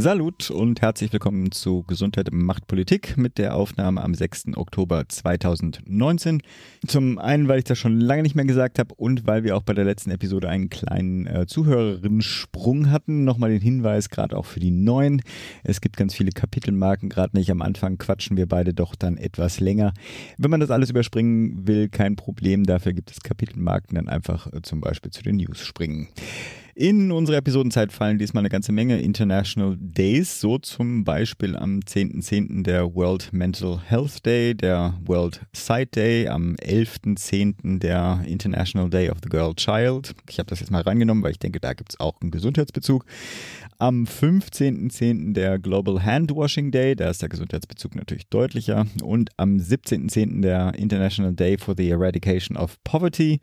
Salut und herzlich willkommen zu Gesundheit macht Politik mit der Aufnahme am 6. Oktober 2019. Zum einen, weil ich das schon lange nicht mehr gesagt habe und weil wir auch bei der letzten Episode einen kleinen äh, Zuhörerinnen-Sprung hatten. Nochmal den Hinweis, gerade auch für die Neuen. Es gibt ganz viele Kapitelmarken, gerade nicht am Anfang quatschen wir beide doch dann etwas länger. Wenn man das alles überspringen will, kein Problem. Dafür gibt es Kapitelmarken, dann einfach äh, zum Beispiel zu den News springen. In unsere Episodenzeit fallen diesmal eine ganze Menge International Days, so zum Beispiel am 10.10. .10. der World Mental Health Day, der World Sight Day, am 11.10. der International Day of the Girl Child. Ich habe das jetzt mal reingenommen, weil ich denke, da gibt es auch einen Gesundheitsbezug. Am 15.10. der Global Handwashing Day, da ist der Gesundheitsbezug natürlich deutlicher. Und am 17.10. der International Day for the Eradication of Poverty.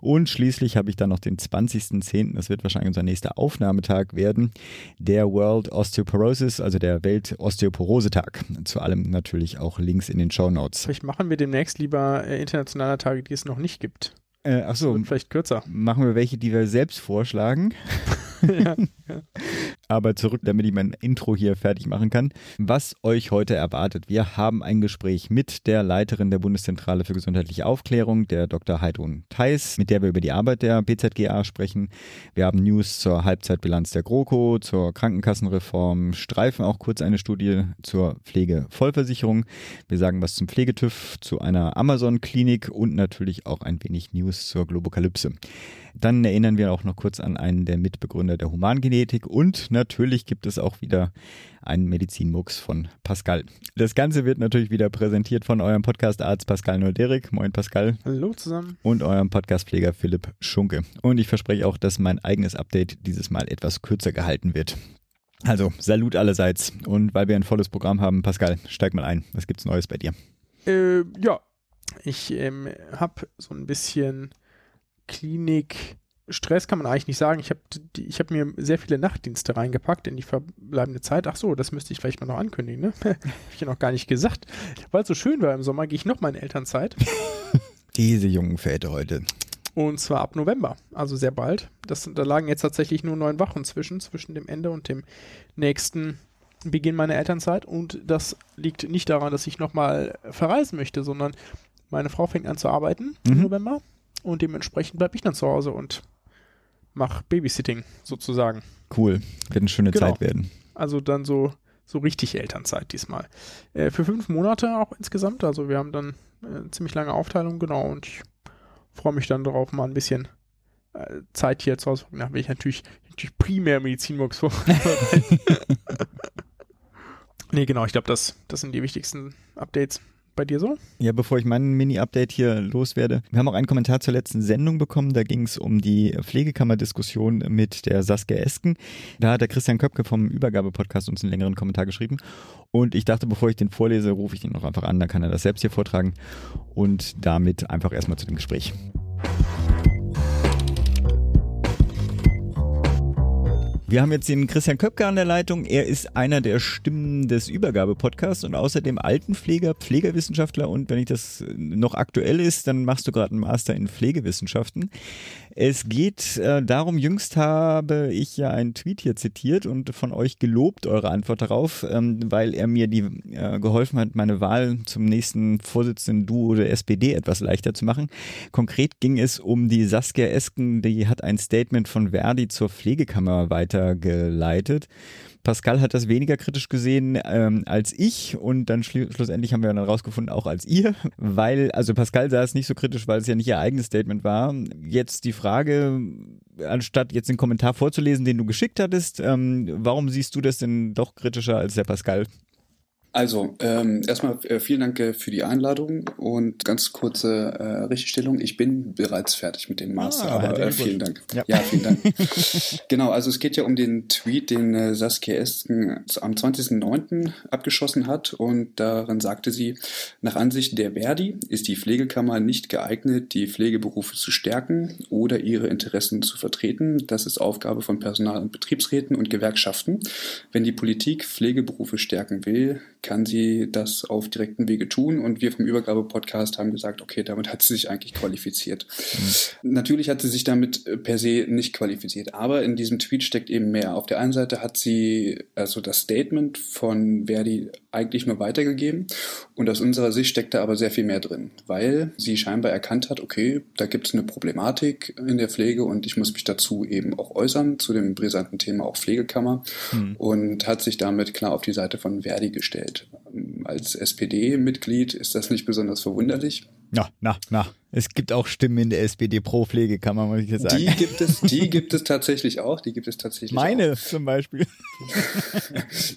Und schließlich habe ich dann noch den 20.10., das wird wahrscheinlich unser nächster Aufnahmetag werden, der World Osteoporosis, also der Welt-Osteoporose-Tag. Zu allem natürlich auch Links in den Show Notes. Vielleicht machen wir demnächst lieber äh, internationale Tage, die es noch nicht gibt. Äh, achso, vielleicht kürzer. Machen wir welche, die wir selbst vorschlagen. Aber zurück, damit ich mein Intro hier fertig machen kann. Was euch heute erwartet. Wir haben ein Gespräch mit der Leiterin der Bundeszentrale für gesundheitliche Aufklärung, der Dr. Heidrun Theis, mit der wir über die Arbeit der BZGA sprechen. Wir haben News zur Halbzeitbilanz der GroKo, zur Krankenkassenreform, streifen auch kurz eine Studie zur Pflegevollversicherung. Wir sagen was zum Pflegetüv, zu einer Amazon-Klinik und natürlich auch ein wenig News zur Globokalypse. Dann erinnern wir auch noch kurz an einen der Mitbegründer der Humangenetik und natürlich gibt es auch wieder einen Medizinmux von Pascal. Das Ganze wird natürlich wieder präsentiert von eurem Podcast-Arzt Pascal Nolderik. Moin Pascal. Hallo zusammen. Und eurem Podcastpfleger Philipp Schunke. Und ich verspreche auch, dass mein eigenes Update dieses Mal etwas kürzer gehalten wird. Also, Salut allerseits. Und weil wir ein volles Programm haben, Pascal, steig mal ein. Was gibt's Neues bei dir? Äh, ja, ich ähm, habe so ein bisschen Klinik Stress kann man eigentlich nicht sagen. Ich habe ich hab mir sehr viele Nachtdienste reingepackt in die verbleibende Zeit. Ach so, das müsste ich vielleicht mal noch ankündigen, ne? habe ich ja noch gar nicht gesagt. Weil es so schön war im Sommer, gehe ich noch mal in Elternzeit. Diese jungen Väter heute. Und zwar ab November, also sehr bald. Das, da lagen jetzt tatsächlich nur neun Wochen zwischen, zwischen dem Ende und dem nächsten Beginn meiner Elternzeit. Und das liegt nicht daran, dass ich nochmal verreisen möchte, sondern meine Frau fängt an zu arbeiten mhm. im November und dementsprechend bleibe ich dann zu Hause und mache Babysitting sozusagen. Cool, wird eine schöne genau. Zeit werden. Also dann so, so richtig Elternzeit diesmal. Äh, für fünf Monate auch insgesamt, also wir haben dann äh, ziemlich lange Aufteilung, genau, und ich freue mich dann darauf, mal ein bisschen äh, Zeit hier zu Hause. Da will ich natürlich, natürlich primär Medizinbox vorbereiten. nee, genau, ich glaube, das, das sind die wichtigsten Updates bei dir so? Ja, bevor ich mein Mini-Update hier loswerde. Wir haben auch einen Kommentar zur letzten Sendung bekommen. Da ging es um die Pflegekammer-Diskussion mit der Saskia Esken. Da hat der Christian Köpke vom Übergabe-Podcast uns einen längeren Kommentar geschrieben. Und ich dachte, bevor ich den vorlese, rufe ich den noch einfach an. Dann kann er das selbst hier vortragen. Und damit einfach erstmal zu dem Gespräch. Wir haben jetzt den Christian Köpke an der Leitung. Er ist einer der Stimmen des Übergabe-Podcasts und außerdem Altenpfleger, Pflegerwissenschaftler und wenn ich das noch aktuell ist, dann machst du gerade einen Master in Pflegewissenschaften. Es geht äh, darum, jüngst habe ich ja einen Tweet hier zitiert und von euch gelobt, eure Antwort darauf, ähm, weil er mir die äh, geholfen hat, meine Wahl zum nächsten Vorsitzenden Duo der SPD etwas leichter zu machen. Konkret ging es um die Saskia Esken, die hat ein Statement von Verdi zur Pflegekammer weitergeleitet. Pascal hat das weniger kritisch gesehen ähm, als ich und dann schlu schlussendlich haben wir dann rausgefunden, auch als ihr, weil, also Pascal sah es nicht so kritisch, weil es ja nicht ihr eigenes Statement war. Jetzt die Frage, anstatt jetzt den Kommentar vorzulesen, den du geschickt hattest, ähm, warum siehst du das denn doch kritischer als der Pascal? Also, ähm, erstmal äh, vielen Dank äh, für die Einladung und ganz kurze äh, Richtigstellung. Ich bin bereits fertig mit dem Master, Ah, aber äh, vielen Dank. Ja. Ja, vielen Dank. genau, also es geht ja um den Tweet, den äh, Saskia Esken am 20.09. abgeschossen hat und darin sagte sie, nach Ansicht der Verdi ist die Pflegekammer nicht geeignet, die Pflegeberufe zu stärken oder ihre Interessen zu vertreten. Das ist Aufgabe von Personal- und Betriebsräten und Gewerkschaften. Wenn die Politik Pflegeberufe stärken will, kann sie das auf direkten Wege tun. Und wir vom Übergabe-Podcast haben gesagt, okay, damit hat sie sich eigentlich qualifiziert. Natürlich hat sie sich damit äh, per se nicht qualifiziert, aber in diesem Tweet steckt eben mehr. Auf der einen Seite hat sie also das Statement von Verdi eigentlich nur weitergegeben. Und aus unserer Sicht steckt da aber sehr viel mehr drin, weil sie scheinbar erkannt hat, okay, da gibt es eine Problematik in der Pflege und ich muss mich dazu eben auch äußern, zu dem brisanten Thema auch Pflegekammer. Und hat sich damit klar auf die Seite von Verdi gestellt. Als SPD-Mitglied ist das nicht besonders verwunderlich. Na, na, na. Es gibt auch Stimmen in der SPD pro Pflegekammer, muss ich jetzt sagen. Die gibt es, die gibt es tatsächlich auch. Die gibt es tatsächlich Meine auch. zum Beispiel.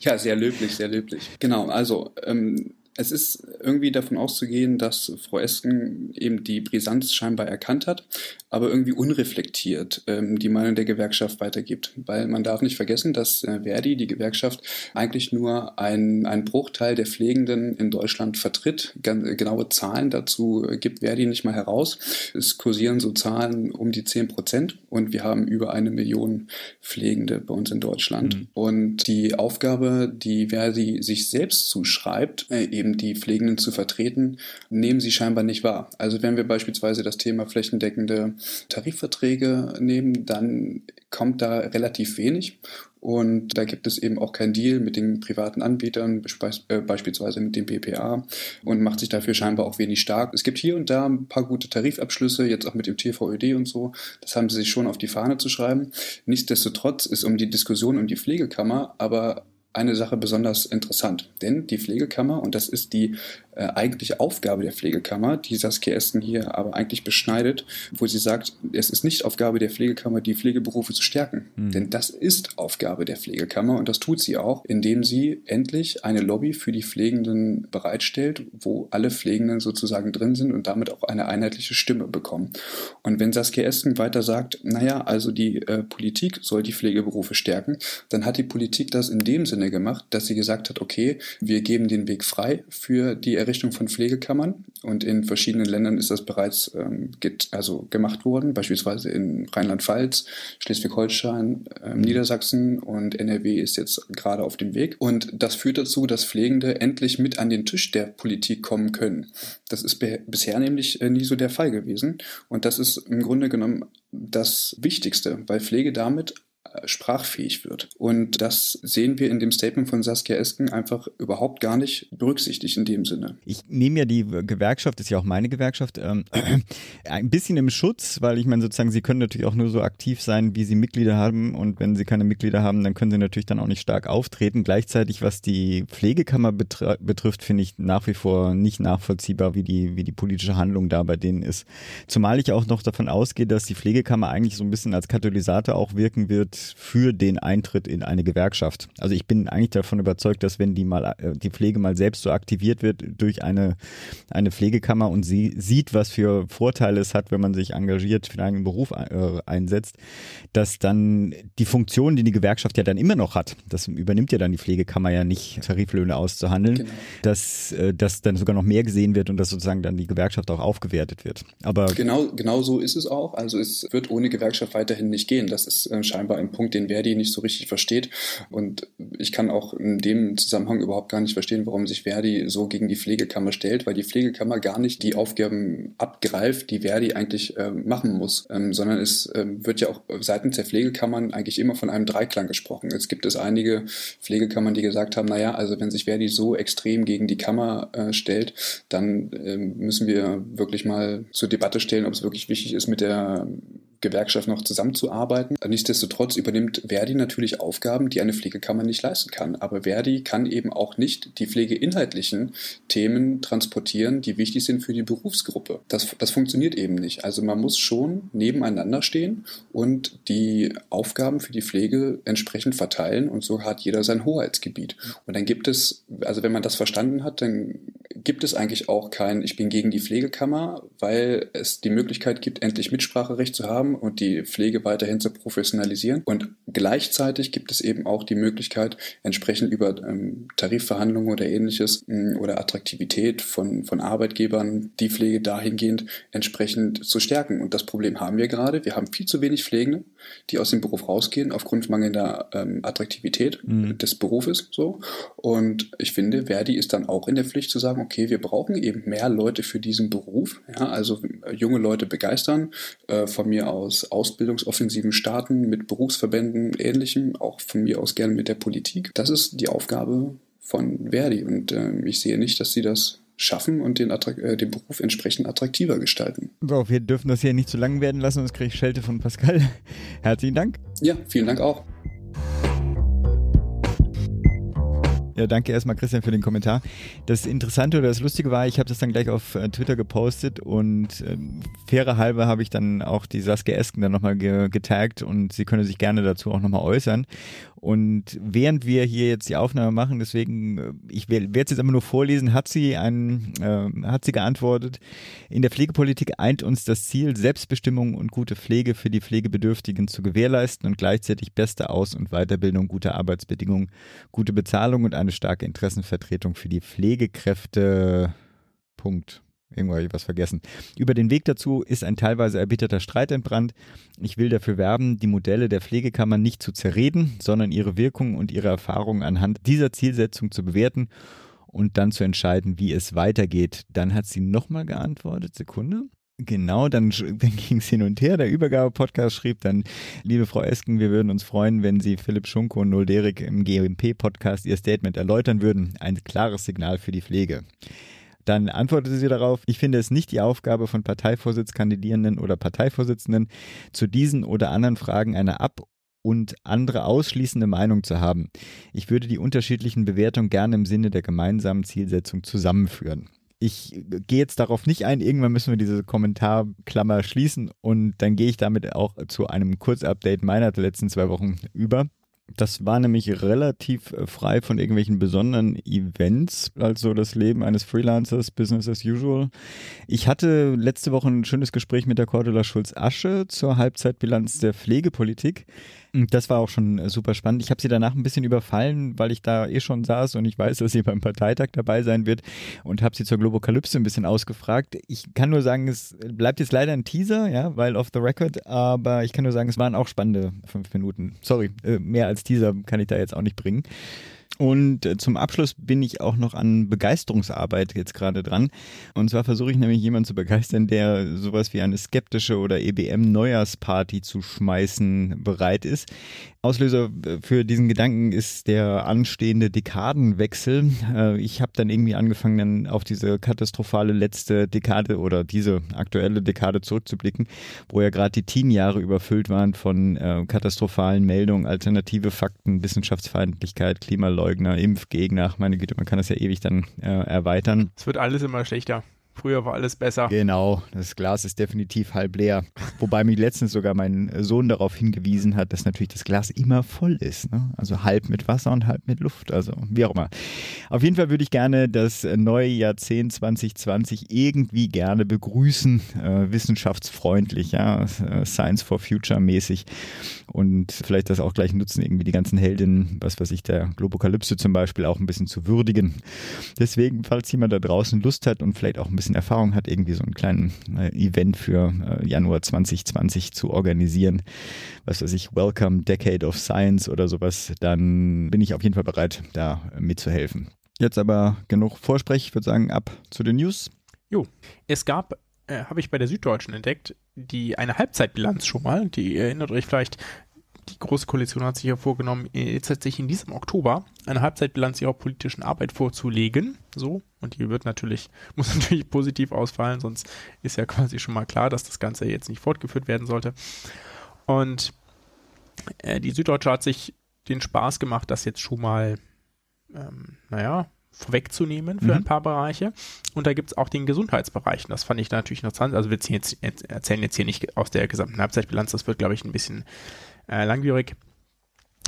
Ja, sehr löblich, sehr löblich. Genau, also ähm, es ist irgendwie davon auszugehen, dass Frau Esken eben die Brisanz scheinbar erkannt hat, aber irgendwie unreflektiert ähm, die Meinung der Gewerkschaft weitergibt. Weil man darf nicht vergessen, dass äh, Verdi, die Gewerkschaft, eigentlich nur ein, ein Bruchteil der Pflegenden in Deutschland vertritt. Gan genaue Zahlen dazu äh, gibt Verdi nicht mal heraus. Es kursieren so Zahlen um die 10 Prozent und wir haben über eine Million Pflegende bei uns in Deutschland. Und die Aufgabe, die Verdi sich selbst zuschreibt, äh, eben die Pflegenden zu vertreten, nehmen sie scheinbar nicht wahr. Also wenn wir beispielsweise das Thema flächendeckende Tarifverträge nehmen, dann kommt da relativ wenig. Und da gibt es eben auch keinen Deal mit den privaten Anbietern, äh, beispielsweise mit dem BPA, und macht sich dafür scheinbar auch wenig stark. Es gibt hier und da ein paar gute Tarifabschlüsse, jetzt auch mit dem TVÖD und so. Das haben sie sich schon auf die Fahne zu schreiben. Nichtsdestotrotz ist um die Diskussion um die Pflegekammer aber eine Sache besonders interessant. Denn die Pflegekammer, und das ist die äh, eigentliche Aufgabe der Pflegekammer, die Saskia Esten hier aber eigentlich beschneidet, wo sie sagt, es ist nicht Aufgabe der Pflegekammer, die Pflegeberufe zu stärken. Denn das ist Aufgabe der Pflegekammer und das tut sie auch, indem sie endlich eine Lobby für die Pflegenden bereitstellt, wo alle Pflegenden sozusagen drin sind und damit auch eine einheitliche Stimme bekommen. Und wenn Saskia Esken weiter sagt, naja, also die äh, Politik soll die Pflegeberufe stärken, dann hat die Politik das in dem Sinne gemacht, dass sie gesagt hat, okay, wir geben den Weg frei für die Errichtung von Pflegekammern und in verschiedenen Ländern ist das bereits ähm, get, also gemacht worden, beispielsweise in Rheinland-Pfalz, Schleswig-Holstein, ähm, Niedersachsen und NRW ist jetzt gerade auf dem Weg. Und das führt dazu, dass Pflegende endlich mit an den Tisch der Politik kommen können. Das ist bisher nämlich äh, nie so der Fall gewesen. Und das ist im Grunde genommen das Wichtigste, weil Pflege damit sprachfähig wird. Und das sehen wir in dem Statement von Saskia Esken einfach überhaupt gar nicht berücksichtigt in dem Sinne. Ich nehme ja die Gewerkschaft, ist ja auch meine Gewerkschaft, ähm, ein bisschen im Schutz, weil ich meine sozusagen, sie können natürlich auch nur so aktiv sein, wie sie Mitglieder haben und wenn sie keine Mitglieder haben, dann können sie natürlich dann auch nicht stark auftreten. Gleichzeitig, was die Pflegekammer betr betrifft, finde ich nach wie vor nicht nachvollziehbar, wie die, wie die politische Handlung da bei denen ist. Zumal ich auch noch davon ausgehe, dass die Pflegekammer eigentlich so ein bisschen als Katalysator auch wirken wird für den Eintritt in eine Gewerkschaft. Also ich bin eigentlich davon überzeugt, dass wenn die mal äh, die Pflege mal selbst so aktiviert wird durch eine eine Pflegekammer und sie sieht, was für Vorteile es hat, wenn man sich engagiert für einen Beruf äh, einsetzt, dass dann die Funktion, die die Gewerkschaft ja dann immer noch hat, das übernimmt ja dann die Pflegekammer ja nicht, Tariflöhne auszuhandeln, Genau. dass äh, das dann sogar noch mehr gesehen wird und dass sozusagen dann die Gewerkschaft auch aufgewertet wird. Aber Genau, genau so ist es auch. Also es wird ohne Gewerkschaft weiterhin nicht gehen. Das ist äh, scheinbar ein Punkt, den Verdi nicht so richtig versteht. Und ich kann auch in dem Zusammenhang überhaupt gar nicht verstehen, warum sich Verdi so gegen die Pflegekammer stellt, weil die Pflegekammer gar nicht die Aufgaben abgreift, die Verdi eigentlich äh, machen muss, ähm, sondern es ähm, wird ja auch seitens der Pflegekammern eigentlich immer von einem Dreiklang gesprochen. Es gibt es einige Pflegekammern, die gesagt haben, naja, also wenn sich Verdi so extrem gegen die Kammer äh, stellt, dann ähm, müssen wir wirklich mal zur Debatte stellen, ob es wirklich wichtig ist, mit der Gewerkschaft noch zusammenzuarbeiten. Nichtsdestotrotz übernimmt Verdi natürlich Aufgaben, die eine Pflegekammer nicht leisten kann. Aber Verdi kann eben auch nicht die pflegeinhaltlichen Themen transportieren, die wichtig sind für die Berufsgruppe. Das, das funktioniert eben nicht. Also man muss schon nebeneinander stehen und die Aufgaben für die Pflege entsprechend verteilen und so hat jeder sein Hoheitsgebiet. Und dann gibt es, also wenn man das verstanden hat, dann gibt es eigentlich auch kein Ich bin gegen die Pflegekammer, weil es die Möglichkeit gibt, endlich Mitspracherecht zu haben und die Pflege weiterhin zu professionalisieren. Und gleichzeitig gibt es eben auch die Möglichkeit, entsprechend über ähm, Tarifverhandlungen oder ähnliches mh, oder Attraktivität von, von Arbeitgebern die Pflege dahingehend entsprechend zu stärken. Und das Problem haben wir gerade. Wir haben viel zu wenig Pflegende, die aus dem Beruf rausgehen aufgrund mangelnder ähm, Attraktivität mhm. des Berufes. So. Und ich finde, Verdi ist dann auch in der Pflicht zu sagen, okay, wir brauchen eben mehr Leute für diesen Beruf. Ja, also äh, junge Leute begeistern, äh, von mir aus Ausbildungsoffensiven starten mit Berufsverbänden, ähnlichem, auch von mir aus gerne mit der Politik. Das ist die Aufgabe von Verdi und äh, ich sehe nicht, dass sie das schaffen und den, äh, den Beruf entsprechend attraktiver gestalten. So, wir dürfen das hier nicht zu lang werden lassen, sonst kriege ich Schelte von Pascal. Herzlichen Dank. Ja, vielen Dank auch. Ja, danke erstmal Christian für den Kommentar. Das Interessante oder das Lustige war, ich habe das dann gleich auf äh, Twitter gepostet und äh, faire halber habe ich dann auch die Saskia Esken dann nochmal ge getaggt und sie könne sich gerne dazu auch nochmal äußern. Und während wir hier jetzt die Aufnahme machen, deswegen, äh, ich werde es jetzt immer nur vorlesen, hat sie ein, äh, hat sie geantwortet, in der Pflegepolitik eint uns das Ziel, Selbstbestimmung und gute Pflege für die Pflegebedürftigen zu gewährleisten und gleichzeitig beste Aus- und Weiterbildung, gute Arbeitsbedingungen, gute Bezahlung und eine starke Interessenvertretung für die Pflegekräfte. Punkt. Irgendwo habe ich was vergessen. Über den Weg dazu ist ein teilweise erbitterter Streit entbrannt. Ich will dafür werben, die Modelle der Pflegekammern nicht zu zerreden, sondern ihre Wirkung und ihre Erfahrungen anhand dieser Zielsetzung zu bewerten und dann zu entscheiden, wie es weitergeht. Dann hat sie nochmal geantwortet. Sekunde. Genau, dann, dann ging es hin und her. Der Übergabe-Podcast schrieb dann, liebe Frau Esken, wir würden uns freuen, wenn Sie Philipp Schunko und Nolderik im GMP-Podcast Ihr Statement erläutern würden. Ein klares Signal für die Pflege. Dann antwortete sie darauf, ich finde es nicht die Aufgabe von Parteivorsitzkandidierenden oder Parteivorsitzenden, zu diesen oder anderen Fragen eine ab und andere ausschließende Meinung zu haben. Ich würde die unterschiedlichen Bewertungen gerne im Sinne der gemeinsamen Zielsetzung zusammenführen. Ich gehe jetzt darauf nicht ein, irgendwann müssen wir diese Kommentarklammer schließen und dann gehe ich damit auch zu einem Kurzupdate meiner letzten zwei Wochen über. Das war nämlich relativ äh, frei von irgendwelchen besonderen Events, also das Leben eines Freelancers, Business as usual. Ich hatte letzte Woche ein schönes Gespräch mit der Cordula Schulz-Asche zur Halbzeitbilanz der Pflegepolitik. Das war auch schon äh, super spannend. Ich habe sie danach ein bisschen überfallen, weil ich da eh schon saß und ich weiß, dass sie beim Parteitag dabei sein wird und habe sie zur Globokalypse ein bisschen ausgefragt. Ich kann nur sagen, es bleibt jetzt leider ein Teaser, ja, weil off the record, aber ich kann nur sagen, es waren auch spannende fünf Minuten. Sorry, äh, mehr als Teaser kann ich da jetzt auch nicht bringen. Und äh, zum Abschluss bin ich auch noch an Begeisterungsarbeit jetzt gerade dran. Und zwar versuche ich nämlich jemanden zu begeistern, der sowas wie eine skeptische oder EBM-Neujahrsparty zu schmeißen bereit ist. Auslöser äh, für diesen Gedanken ist der anstehende Dekadenwechsel. Äh, ich habe dann irgendwie angefangen, dann auf diese katastrophale letzte Dekade oder diese aktuelle Dekade zurückzublicken, wo ja gerade die Teen-Jahre überfüllt waren von katastrophalen Meldungen, alternative Fakten, Wissenschaftsfeindlichkeit, Klimaleugner Impfleugner, Impfgegner, meine Güte, man kann das ja ewig dann äh, erweitern. Es wird alles immer schlechter. Früher war alles besser. Genau, das Glas ist definitiv halb leer. Wobei mich letztens sogar mein Sohn darauf hingewiesen hat, dass natürlich das Glas immer voll ist. Ne? Also halb mit Wasser und halb mit Luft. Also wie auch immer. Auf jeden Fall würde ich gerne das neue Jahrzehnt 2020 irgendwie gerne begrüßen. Äh, wissenschaftsfreundlich, ja. Äh, Science for Future mäßig. Und vielleicht das auch gleich nutzen, irgendwie die ganzen Heldinnen, was weiß ich, der Globokalypse zum Beispiel auch ein bisschen zu würdigen. Deswegen, falls jemand da draußen Lust hat und vielleicht auch ein bisschen bisschen Erfahrung hat, irgendwie so einen kleinen äh, Event für äh, Januar 2020 zu organisieren, was weiß ich, Welcome Decade of Science oder sowas, dann bin ich auf jeden Fall bereit, da mitzuhelfen. Jetzt aber genug Vorsprech, ich würde sagen, ab zu den News. Jo, es gab, äh, habe ich bei der Süddeutschen entdeckt, die eine Halbzeitbilanz schon mal, die erinnert euch vielleicht, die Große Koalition hat sich ja vorgenommen, jetzt tatsächlich in diesem Oktober eine Halbzeitbilanz ihrer politischen Arbeit vorzulegen. So, und die wird natürlich, muss natürlich positiv ausfallen, sonst ist ja quasi schon mal klar, dass das Ganze jetzt nicht fortgeführt werden sollte. Und äh, die Süddeutsche hat sich den Spaß gemacht, das jetzt schon mal, ähm, naja, vorwegzunehmen für mhm. ein paar Bereiche. Und da gibt es auch den Gesundheitsbereich. Und das fand ich natürlich interessant. Also wir jetzt, erzählen jetzt hier nicht aus der gesamten Halbzeitbilanz, das wird, glaube ich, ein bisschen äh, langwierig.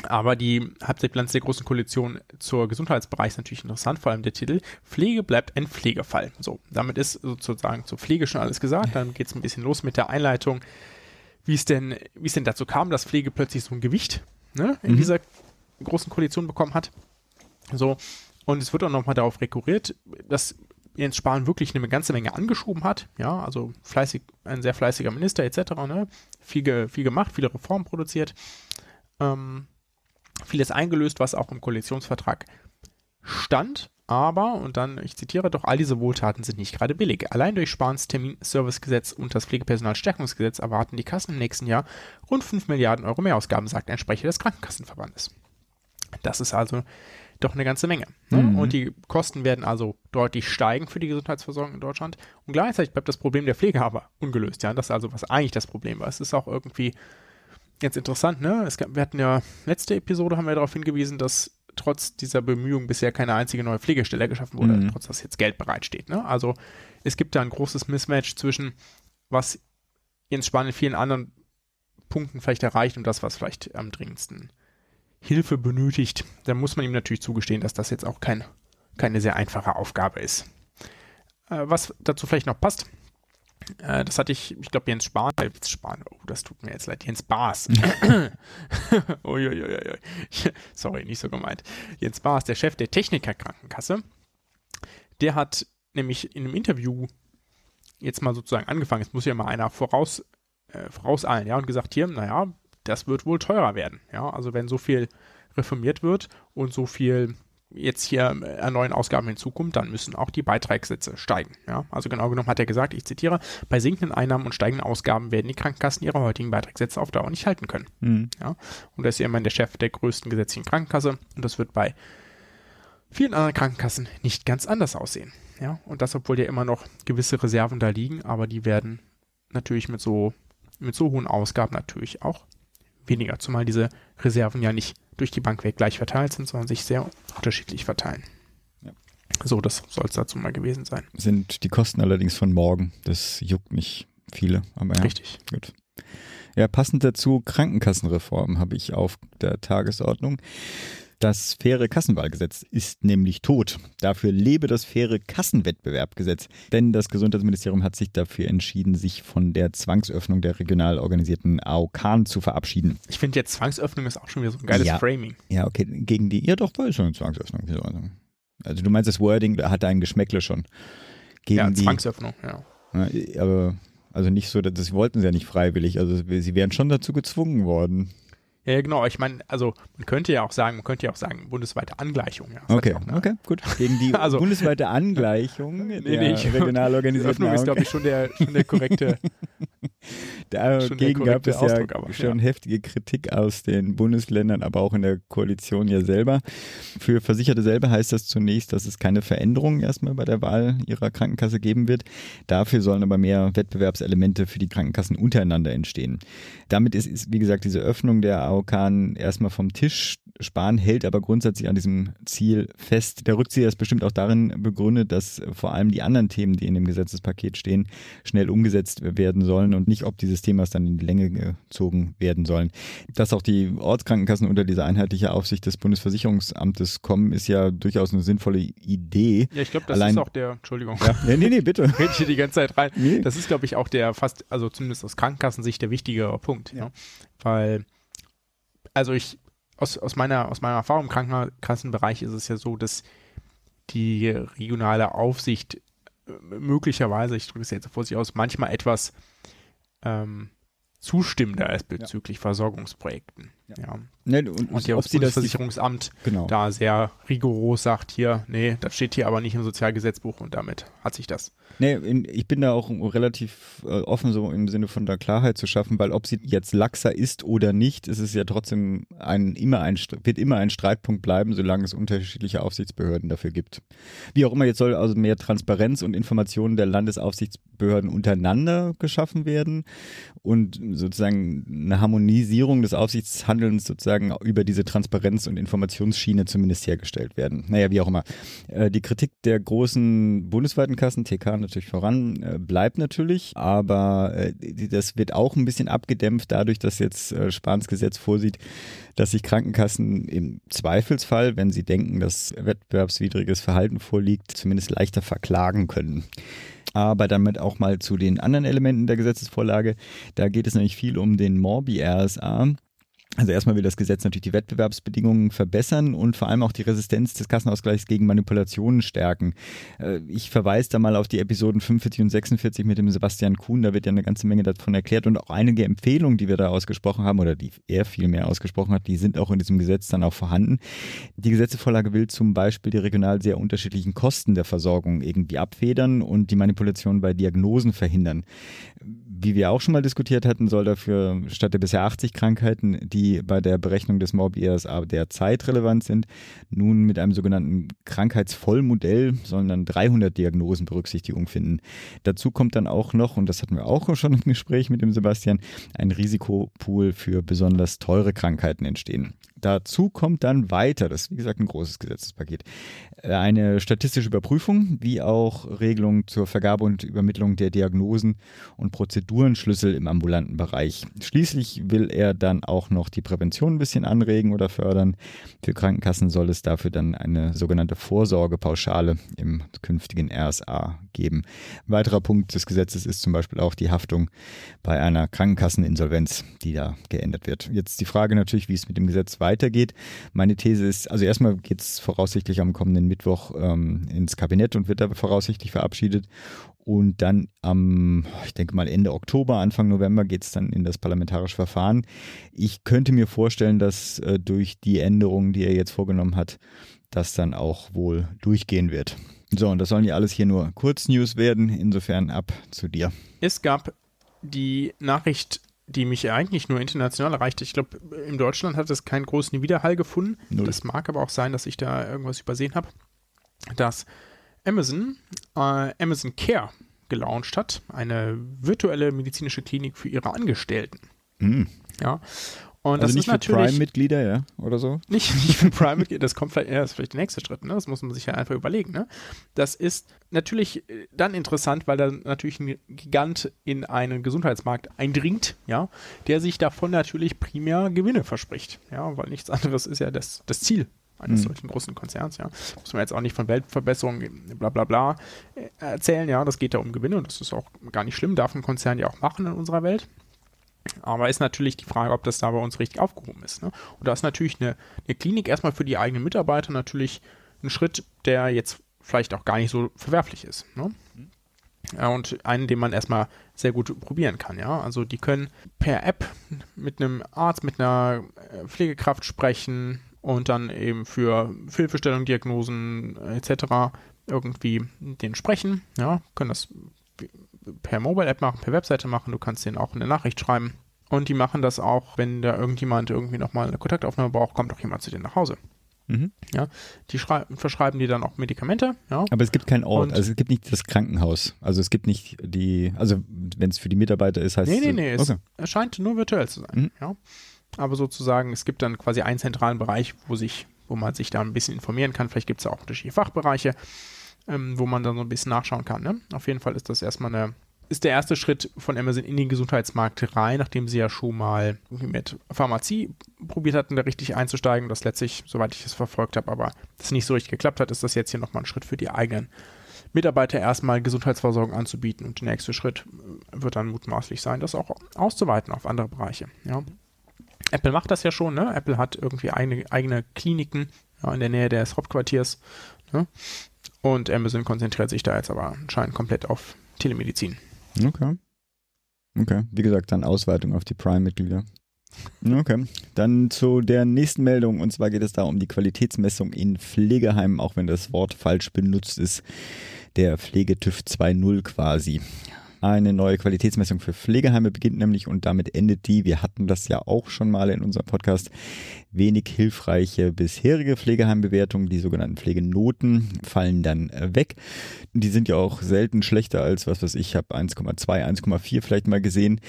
Aber die Halbzeitbilanz der Großen Koalition zur Gesundheitsbereich ist natürlich interessant, vor allem der Titel Pflege bleibt ein Pflegefall. So, damit ist sozusagen zur Pflege schon alles gesagt. Dann geht es ein bisschen los mit der Einleitung, wie es denn, wie es denn dazu kam, dass Pflege plötzlich so ein Gewicht ne, in mhm. dieser Großen Koalition bekommen hat. So, und es wird auch nochmal darauf rekurriert, dass Jens Spahn wirklich eine ganze Menge angeschoben hat. Ja, also fleißig, ein sehr fleißiger Minister etc. Ne? Viel, viel gemacht, viele Reformen produziert. Ähm, vieles eingelöst, was auch im Koalitionsvertrag stand. Aber, und dann, ich zitiere, doch all diese Wohltaten sind nicht gerade billig. Allein durch Spahns Terminservicegesetz und das Pflegepersonalstärkungsgesetz erwarten die Kassen im nächsten Jahr rund 5 Milliarden Euro Mehrausgaben, sagt ein Sprecher des Krankenkassenverbandes. Das ist also doch eine ganze Menge. Ne? Mhm. Und die Kosten werden also deutlich steigen für die Gesundheitsversorgung in Deutschland. Und gleichzeitig bleibt das Problem der Pflege aber ungelöst. Ja, das ist also, was eigentlich das Problem war. Es ist auch irgendwie jetzt interessant, ne? Es gab, wir hatten ja, letzte Episode haben wir darauf hingewiesen, dass trotz dieser Bemühungen bisher keine einzige neue Pflegestelle geschaffen wurde, mhm. trotz dass jetzt Geld bereitsteht. Ne? Also es gibt da ein großes Mismatch zwischen, was Jens Spahn in vielen anderen Punkten vielleicht erreicht und das, was vielleicht am dringendsten Hilfe benötigt, dann muss man ihm natürlich zugestehen, dass das jetzt auch kein, keine sehr einfache Aufgabe ist. Äh, was dazu vielleicht noch passt, äh, das hatte ich, ich glaube, Jens Spahn, äh, Jens Spahn, oh, das tut mir jetzt leid, Jens Baas. Sorry, nicht so gemeint. Jens Baas, der Chef der Technikerkrankenkasse, der hat nämlich in einem Interview jetzt mal sozusagen angefangen, es muss ja mal einer voraus, äh, vorauseilen, ja, und gesagt, hier, naja, das wird wohl teurer werden. Ja, also wenn so viel reformiert wird und so viel jetzt hier an neuen Ausgaben hinzukommt, dann müssen auch die Beitragssätze steigen. Ja, also genau genommen hat er gesagt, ich zitiere, bei sinkenden Einnahmen und steigenden Ausgaben werden die Krankenkassen ihre heutigen Beitragssätze auf Dauer nicht halten können. Mhm. Ja, und er ist ja immerhin der Chef der größten gesetzlichen Krankenkasse und das wird bei vielen anderen Krankenkassen nicht ganz anders aussehen. Ja, und das, obwohl ja immer noch gewisse Reserven da liegen, aber die werden natürlich mit so, mit so hohen Ausgaben natürlich auch weniger, zumal diese Reserven ja nicht durch die Bank weg gleich verteilt sind, sondern sich sehr unterschiedlich verteilen. Ja. So, das soll es dazu mal gewesen sein. Sind die Kosten allerdings von morgen. Das juckt nicht viele. Aber ja, Richtig. Gut. Ja, passend dazu Krankenkassenreform habe ich auf der Tagesordnung. Das faire Kassenwahlgesetz ist nämlich tot. Dafür lebe das faire Kassenwettbewerbgesetz. Denn das Gesundheitsministerium hat sich dafür entschieden, sich von der Zwangsöffnung der regional organisierten AOK zu verabschieden. Ich finde jetzt Zwangsöffnung ist auch schon wieder so ein geiles ja. Framing. Ja, okay. Gegen die, ja doch, war schon eine Zwangsöffnung. Also du meinst, das Wording hat ein Geschmäckle schon. Gegen ja, Zwangsöffnung, ja. Aber also nicht so, das wollten sie ja nicht freiwillig. Also sie wären schon dazu gezwungen worden. Ja, genau. Ich meine, also man könnte ja auch sagen, man könnte ja auch sagen, bundesweite Angleichung. Ja, okay, auch, ne? okay, gut. Gegen die also, bundesweite Angleichung nee, der nee, regional organisierten Öffnung ist, glaube ich, schon der, schon der korrekte. Dagegen gab es ja aber, schon ja. heftige Kritik aus den Bundesländern, aber auch in der Koalition ja selber. Für Versicherte selber heißt das zunächst, dass es keine Veränderungen erstmal bei der Wahl ihrer Krankenkasse geben wird. Dafür sollen aber mehr Wettbewerbselemente für die Krankenkassen untereinander entstehen. Damit ist, ist wie gesagt, diese Öffnung der AOK erstmal vom Tisch. Spahn hält aber grundsätzlich an diesem Ziel fest. Der Rückzieher ist bestimmt auch darin begründet, dass vor allem die anderen Themen, die in dem Gesetzespaket stehen, schnell umgesetzt werden sollen und nicht, ob dieses Themas dann in die Länge gezogen werden sollen. Dass auch die Ortskrankenkassen unter diese einheitliche Aufsicht des Bundesversicherungsamtes kommen, ist ja durchaus eine sinnvolle Idee. Ja, ich glaube, das Allein, ist auch der, Entschuldigung. Ja, ja nee, nee, bitte. Rede ich hier die ganze Zeit rein. Nee. Das ist, glaube ich, auch der fast, also zumindest aus Krankenkassensicht der wichtigere Punkt. Ja. Ne? Weil, also ich, aus, aus, meiner, aus meiner Erfahrung im Krankenkassenbereich ist es ja so, dass die regionale Aufsicht äh, möglicherweise, ich drücke es jetzt vorsichtig aus, manchmal etwas ähm, zustimmender ist bezüglich ja. Versorgungsprojekten. Ja. Ne, und, Und ob das sie das Bundesversicherungsamt genau. da sehr rigoros sagt, hier, nee, das steht hier aber nicht im Sozialgesetzbuch und damit hat sich das. Nee, in, ich bin da auch relativ äh, offen, so im Sinne von der Klarheit zu schaffen, weil ob sie jetzt laxer ist oder nicht, ist es ja trotzdem ein, immer ein, wird immer ein Streitpunkt bleiben, solange es unterschiedliche Aufsichtsbehörden dafür gibt. Wie auch immer, jetzt soll also mehr Transparenz und Informationen der Landesaufsichtsbehörden untereinander geschaffen werden und sozusagen eine Harmonisierung des Aufsichtshandelns sozusagen über diese Transparenz- und Informationsschiene zumindest hergestellt werden. Naja, wie auch immer. Äh, die Kritik der großen bundesweiten Kassen, TK natürlich voran, äh, bleibt natürlich, aber äh, das wird auch ein bisschen abgedämpft dadurch, dass jetzt Spahns Gesetz vorsieht, dass sich Krankenkassen im Zweifelsfall, wenn sie denken, dass wettbewerbswidriges Verhalten vorliegt, zumindest leichter verklagen können. Aber damit auch mal zu den anderen Elementen der Gesetzesvorlage. Da geht es nämlich viel um den Morbi-RSA. Also erstmal will das Gesetz natürlich die Wettbewerbsbedingungen verbessern und vor allem auch die Resistenz des Kassenausgleichs gegen Manipulationen stärken. Äh, ich verweise da mal auf die Episoden 45 und 46 mit dem Sebastian Kuhn, da wird ja eine ganze Menge davon erklärt und auch einige Empfehlungen, die wir da ausgesprochen haben oder die er viel mehr ausgesprochen hat, die sind auch in diesem Gesetz dann auch vorhanden. Die Gesetzesvorlage will zum Beispiel die regional sehr unterschiedlichen Kosten der Versorgung irgendwie abfedern und die Manipulation bei Diagnosen verhindern wie wir auch schon mal diskutiert hatten, soll dafür statt der bisher 80 Krankheiten, die bei der Berechnung des MOB-ESA derzeit relevant sind, nun mit einem sogenannten Krankheitsvollmodell sollen dann 300 Diagnosen Berücksichtigung finden. Dazu kommt dann auch noch, und das hatten wir auch schon im Gespräch mit dem Sebastian, ein Risikopool für besonders teure Krankheiten entstehen. Dazu kommt dann weiter, das ist wie gesagt ein großes Gesetzespaket, eine statistische Überprüfung, wie auch Regelungen zur Vergabe und Übermittlung der Diagnosen und Prozedurenschlüssel im ambulanten Bereich. Schließlich will er dann auch noch die Prävention ein bisschen anregen oder fördern. Für Krankenkassen soll es dafür dann eine sogenannte Vorsorgepauschale im künftigen RSA geben. Ein weiterer Punkt des Gesetzes ist zum Beispiel auch die Haftung bei einer Krankenkasseninsolvenz, die da geändert wird. Jetzt die Frage natürlich, wie es mit dem Gesetz weitergeht. Meine These ist, also erstmal geht es voraussichtlich am kommenden Mittwoch ähm, ins Kabinett und wird da voraussichtlich verabschiedet. Und dann am, ich denke mal Ende Oktober, Anfang November geht es dann in das parlamentarische Verfahren. Ich könnte mir vorstellen, dass äh, durch die Änderungen, die er jetzt vorgenommen hat, das dann auch wohl durchgehen wird. So, und das sollen ja alles hier nur Kurznews werden. Insofern ab zu dir. Es gab die Nachricht, die mich eigentlich nur international erreichte. Ich glaube, in Deutschland hat es keinen großen Widerhall gefunden. Null. Das mag aber auch sein, dass ich da irgendwas übersehen habe. Dass Amazon äh, Amazon Care gelauncht hat, eine virtuelle medizinische Klinik für ihre Angestellten. Hm. Ja. Und Also das nicht ist für natürlich Prime-Mitglieder, ja, oder so? nicht, nicht für Prime, das kommt vielleicht, ja, das ist vielleicht der nächste Schritt, ne? Das muss man sich ja einfach überlegen, ne? Das ist natürlich äh, dann interessant, weil da natürlich ein Gigant in einen Gesundheitsmarkt eindringt, ja, der sich davon natürlich primär Gewinne verspricht, ja, weil nichts anderes ist ja das, das Ziel eines Mhm. solchen großen Konzerns, ja. Muss man jetzt auch nicht von Weltverbesserung, bla bla bla äh, erzählen, ja, das geht da um Gewinne und das ist auch gar nicht schlimm, darf ein Konzern ja auch machen in unserer Welt. Aber ist natürlich die Frage, ob das da bei uns richtig aufgehoben ist. Ne? Und da ist natürlich eine, eine Klinik erstmal für die eigenen Mitarbeiter natürlich ein Schritt, der jetzt vielleicht auch gar nicht so verwerflich ist. Ne? Ja, und einen, den man erstmal sehr gut probieren kann. Ja? Also die können per App mit einem Arzt, mit einer äh, Pflegekraft sprechen und dann eben für Hilfestellung, Diagnosen etc. irgendwie den sprechen. Ja? Können das per Mobile-App machen, per Webseite machen. Du kannst denen auch eine Nachricht schreiben. Und die machen das auch, wenn da irgendjemand irgendwie nochmal eine Kontaktaufnahme braucht, kommt auch jemand zu dir nach Hause. Mhm. Ja, die schrei- verschreiben dir dann auch Medikamente. Ja, Aber es gibt keinen Ort, Und- also es gibt nicht das Krankenhaus. Also es gibt nicht die, also wenn es für die Mitarbeiter ist, heißt nee, es. nee, nee, Okay. es erscheint nur virtuell zu sein. Mhm. Ja. Aber sozusagen, es gibt dann quasi einen zentralen Bereich, wo sich, wo man sich da ein bisschen informieren kann. Vielleicht gibt es ja auch unterschiedliche Fachbereiche, ähm, wo man dann so ein bisschen nachschauen kann. Ne? Auf jeden Fall ist das erstmal eine, ist der erste Schritt von Amazon in den Gesundheitsmarkt rein, nachdem sie ja schon mal mit Pharmazie probiert hatten, da richtig einzusteigen. Das letztlich, soweit ich es verfolgt habe, aber das nicht so richtig geklappt hat, ist das jetzt hier nochmal ein Schritt für die eigenen Mitarbeiter erstmal Gesundheitsversorgung anzubieten. Und der nächste Schritt äh, wird dann mutmaßlich sein, das auch auszuweiten auf andere Bereiche. Ja. Apple macht das ja schon, ne? Apple hat irgendwie eigene, eigene Kliniken ja, in der Nähe des Hauptquartiers. Ne? Und Amazon konzentriert sich da jetzt aber anscheinend komplett auf Telemedizin. Okay. Okay. Wie gesagt, dann Ausweitung auf die Prime-Mitglieder. Okay, dann zu der nächsten Meldung und zwar geht es da um die Qualitätsmessung in Pflegeheimen, auch wenn das Wort falsch benutzt ist. Der Pflegetüv 2.0 quasi. Eine neue Qualitätsmessung für Pflegeheime beginnt nämlich und damit endet die, wir hatten das ja auch schon mal in unserem Podcast, wenig hilfreiche bisherige Pflegeheimbewertungen, die sogenannten Pflegenoten, fallen dann äh, weg. Die sind ja auch selten schlechter als, was weiß ich, habe 1,2, 1,4 vielleicht mal gesehen.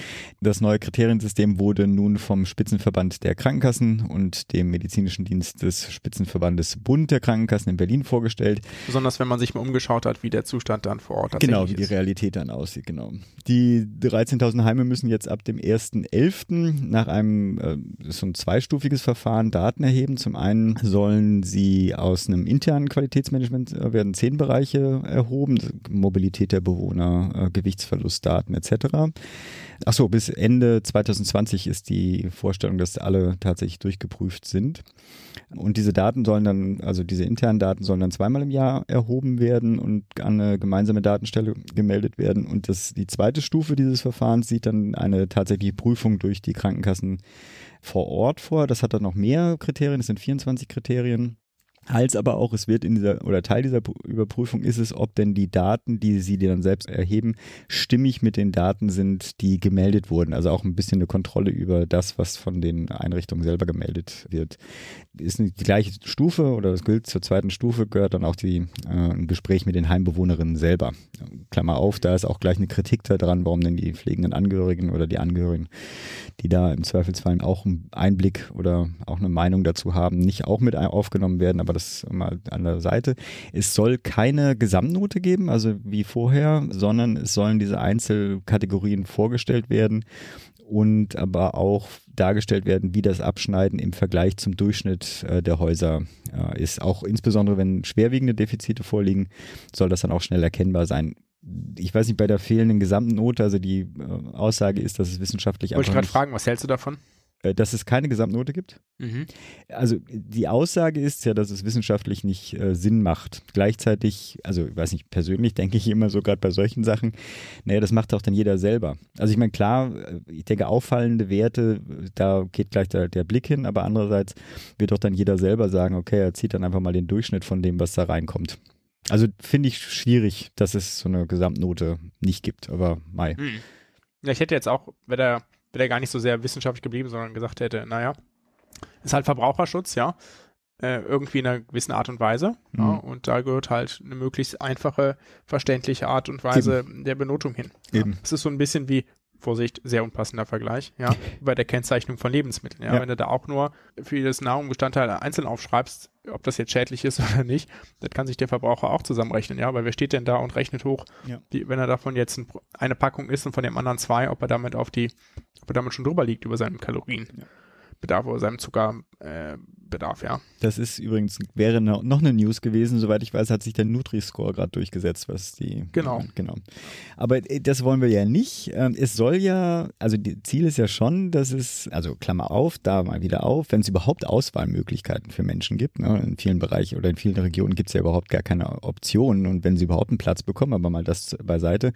Das neue Kriteriensystem wurde nun vom Spitzenverband der Krankenkassen und dem medizinischen Dienst des Spitzenverbandes Bund der Krankenkassen in Berlin vorgestellt. Besonders wenn man sich mal umgeschaut hat, wie der Zustand dann vor Ort Genau, wie die Realität dann aussieht, genau. Die 13.000 Heime müssen jetzt ab dem 1.11. nach einem äh, so ein zweistufiges Verfahren Daten erheben. Zum einen sollen sie aus einem internen Qualitätsmanagement äh, werden zehn Bereiche erhoben, Mobilität der Bewohner, äh, Gewichtsverlustdaten etc. Achso, bis Ende 2020 ist die Vorstellung, dass alle tatsächlich durchgeprüft sind. Und diese Daten sollen dann, also diese internen Daten sollen dann zweimal im Jahr erhoben werden und an eine gemeinsame Datenstelle gemeldet werden. Und das, die zweite Stufe dieses Verfahrens sieht dann eine tatsächliche Prüfung durch die Krankenkassen vor Ort vor. Das hat dann noch mehr Kriterien, das sind 24 Kriterien als aber auch es wird in dieser oder Teil dieser Überprüfung ist es, ob denn die Daten, die sie dann selbst erheben, stimmig mit den Daten sind, die gemeldet wurden. Also auch ein bisschen eine Kontrolle über das, was von den Einrichtungen selber gemeldet wird. Ist die gleiche Stufe oder das gilt zur zweiten Stufe, gehört dann auch die, äh, ein Gespräch mit den Heimbewohnerinnen selber. Klammer auf, da ist auch gleich eine Kritik daran, warum denn die pflegenden Angehörigen oder die Angehörigen, die da im Zweifelsfall auch einen Einblick oder auch eine Meinung dazu haben, nicht auch mit aufgenommen werden, aber das mal an der Seite. Es soll keine Gesamtnote geben, also wie vorher, sondern es sollen diese Einzelkategorien vorgestellt werden und aber auch dargestellt werden, wie das Abschneiden im Vergleich zum Durchschnitt äh, der Häuser äh, ist. Auch insbesondere wenn schwerwiegende Defizite vorliegen, soll das dann auch schnell erkennbar sein. Ich weiß nicht, bei der fehlenden Gesamtnote, also die äh, Aussage ist, dass es wissenschaftlich Wollte ich gerade fragen, was hältst du davon? Äh, dass es keine Gesamtnote gibt. Mhm. Also die Aussage ist ja, dass es wissenschaftlich nicht äh, Sinn macht. Gleichzeitig, also ich weiß nicht, persönlich denke ich immer so gerade bei solchen Sachen, naja, das macht auch dann jeder selber. Also ich meine, klar, äh, ich denke, auffallende Werte, da geht gleich der, der Blick hin, aber andererseits wird doch dann jeder selber sagen, okay, er zieht dann einfach mal den Durchschnitt von dem, was da reinkommt. Also finde ich schwierig, dass es so eine Gesamtnote nicht gibt, aber Mai. Hm. Ja, ich hätte jetzt auch, wenn er wäre gar nicht so sehr wissenschaftlich geblieben, sondern gesagt hätte, naja, ist halt Verbraucherschutz, ja, äh, irgendwie in einer gewissen Art und Weise. Mhm. Ja, und da gehört halt eine möglichst einfache, verständliche Art und Weise Eben. der Benotung hin. Eben. Es ist so ein bisschen wie, Vorsicht, sehr unpassender Vergleich, ja, bei der Kennzeichnung von Lebensmitteln. Ja, ja. Wenn du da auch nur für jedes Nahrungsbestandteil einzeln aufschreibst, ob das jetzt schädlich ist oder nicht, das kann sich der Verbraucher auch zusammenrechnen, ja, weil wer steht denn da und rechnet hoch, ja. die, wenn er davon jetzt ein, eine Packung isst und von dem anderen zwei, ob er damit auf die, ob er damit schon drüber liegt über seinen Kalorien. Ja. Bedarf oder seinem Zuckerbedarf, äh, ja. Das ist übrigens, wäre noch eine News gewesen, soweit ich weiß, hat sich der Nutri-Score gerade durchgesetzt, was die. Genau. Genau. Aber äh, das wollen wir ja nicht. Ähm, es soll ja, also Ziel ist ja schon, dass es, also Klammer auf, da mal wieder auf, wenn es überhaupt Auswahlmöglichkeiten für Menschen gibt, ne, in vielen Bereichen oder in vielen Regionen gibt es ja überhaupt gar keine Optionen und wenn sie überhaupt einen Platz bekommen, aber mal das beiseite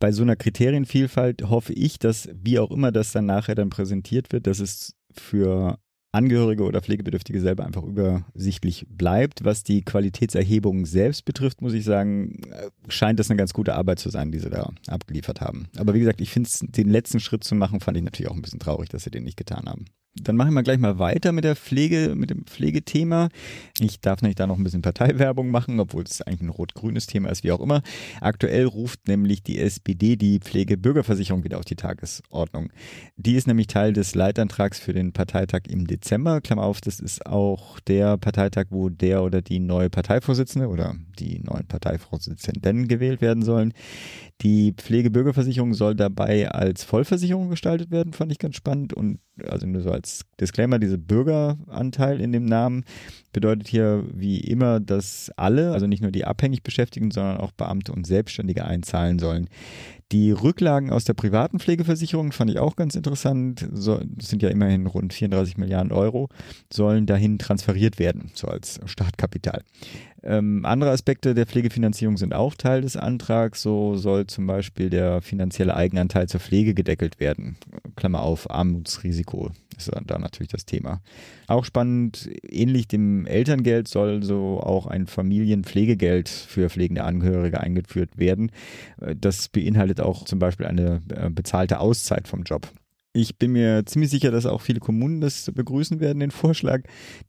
bei so einer Kriterienvielfalt hoffe ich, dass, wie auch immer das dann nachher dann präsentiert wird, dass es für Angehörige oder Pflegebedürftige selber einfach übersichtlich bleibt. Was die Qualitätserhebung selbst betrifft, muss ich sagen, scheint das eine ganz gute Arbeit zu sein, die sie da abgeliefert haben. Aber wie gesagt, ich finde es, den letzten Schritt zu machen, fand ich natürlich auch ein bisschen traurig, dass sie den nicht getan haben. Dann machen wir gleich mal weiter mit der Pflege, mit dem Pflegethema. Ich darf nämlich da noch ein bisschen Parteiwerbung machen, obwohl es eigentlich ein rot-grünes Thema ist, wie auch immer. Aktuell ruft nämlich die SPD die Pflegebürgerversicherung wieder auf die Tagesordnung. Die ist nämlich Teil des Leitantrags für den Parteitag im Dezember. Klammer auf, das ist auch der Parteitag, wo der oder die neue Parteivorsitzende oder die neuen Parteivorsitzenden gewählt werden sollen. Die Pflegebürgerversicherung soll dabei als Vollversicherung gestaltet werden, fand ich ganz spannend. Und also nur so als Disclaimer, dieser Bürgeranteil in dem Namen bedeutet hier wie immer, dass alle, also nicht nur die abhängig Beschäftigten, sondern auch Beamte und Selbstständige einzahlen sollen. Die Rücklagen aus der privaten Pflegeversicherung fand ich auch ganz interessant. So, sind ja immerhin rund 34 Milliarden Euro, sollen dahin transferiert werden, so als Startkapital. Ähm, andere Aspekte der Pflegefinanzierung sind auch Teil des Antrags. So soll zum Beispiel der finanzielle Eigenanteil zur Pflege gedeckelt werden. Klammer auf, Armutsrisiko ist da natürlich das Thema. Auch spannend, ähnlich dem Elterngeld soll so auch ein Familienpflegegeld für pflegende Angehörige eingeführt werden. Das beinhaltet auch zum Beispiel eine äh, bezahlte Auszeit vom Job. Ich bin mir ziemlich sicher, dass auch viele Kommunen das begrüßen werden, den Vorschlag.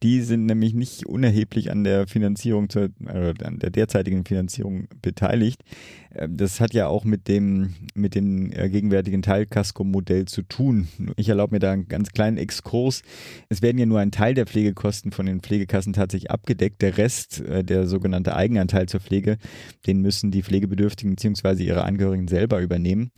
Die sind nämlich nicht unerheblich an der Finanzierung, zur, äh, an der derzeitigen Finanzierung beteiligt. Ähm, das hat ja auch mit dem, mit dem äh, gegenwärtigen Teilkasko-Modell zu tun. Ich erlaube mir da einen ganz kleinen Exkurs. Es werden ja nur ein Teil der Pflegekosten von den Pflegekassen tatsächlich abgedeckt. Der Rest, äh, der sogenannte Eigenanteil zur Pflege, den müssen die Pflegebedürftigen bzw. ihre Angehörigen selber übernehmen.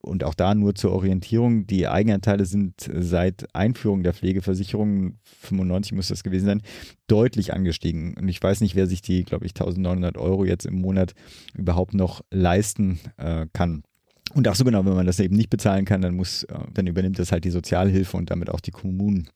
Und auch da nur zur Orientierung. Die Eigenanteile sind seit Einführung der Pflegeversicherung, 95 muss das gewesen sein, deutlich angestiegen. Und ich weiß nicht, wer sich die, glaube ich, 1900 Euro jetzt im Monat überhaupt noch leisten äh, kann. Und ach so genau, wenn man das eben nicht bezahlen kann, dann muss, äh, dann übernimmt das halt die Sozialhilfe und damit auch die Kommunen.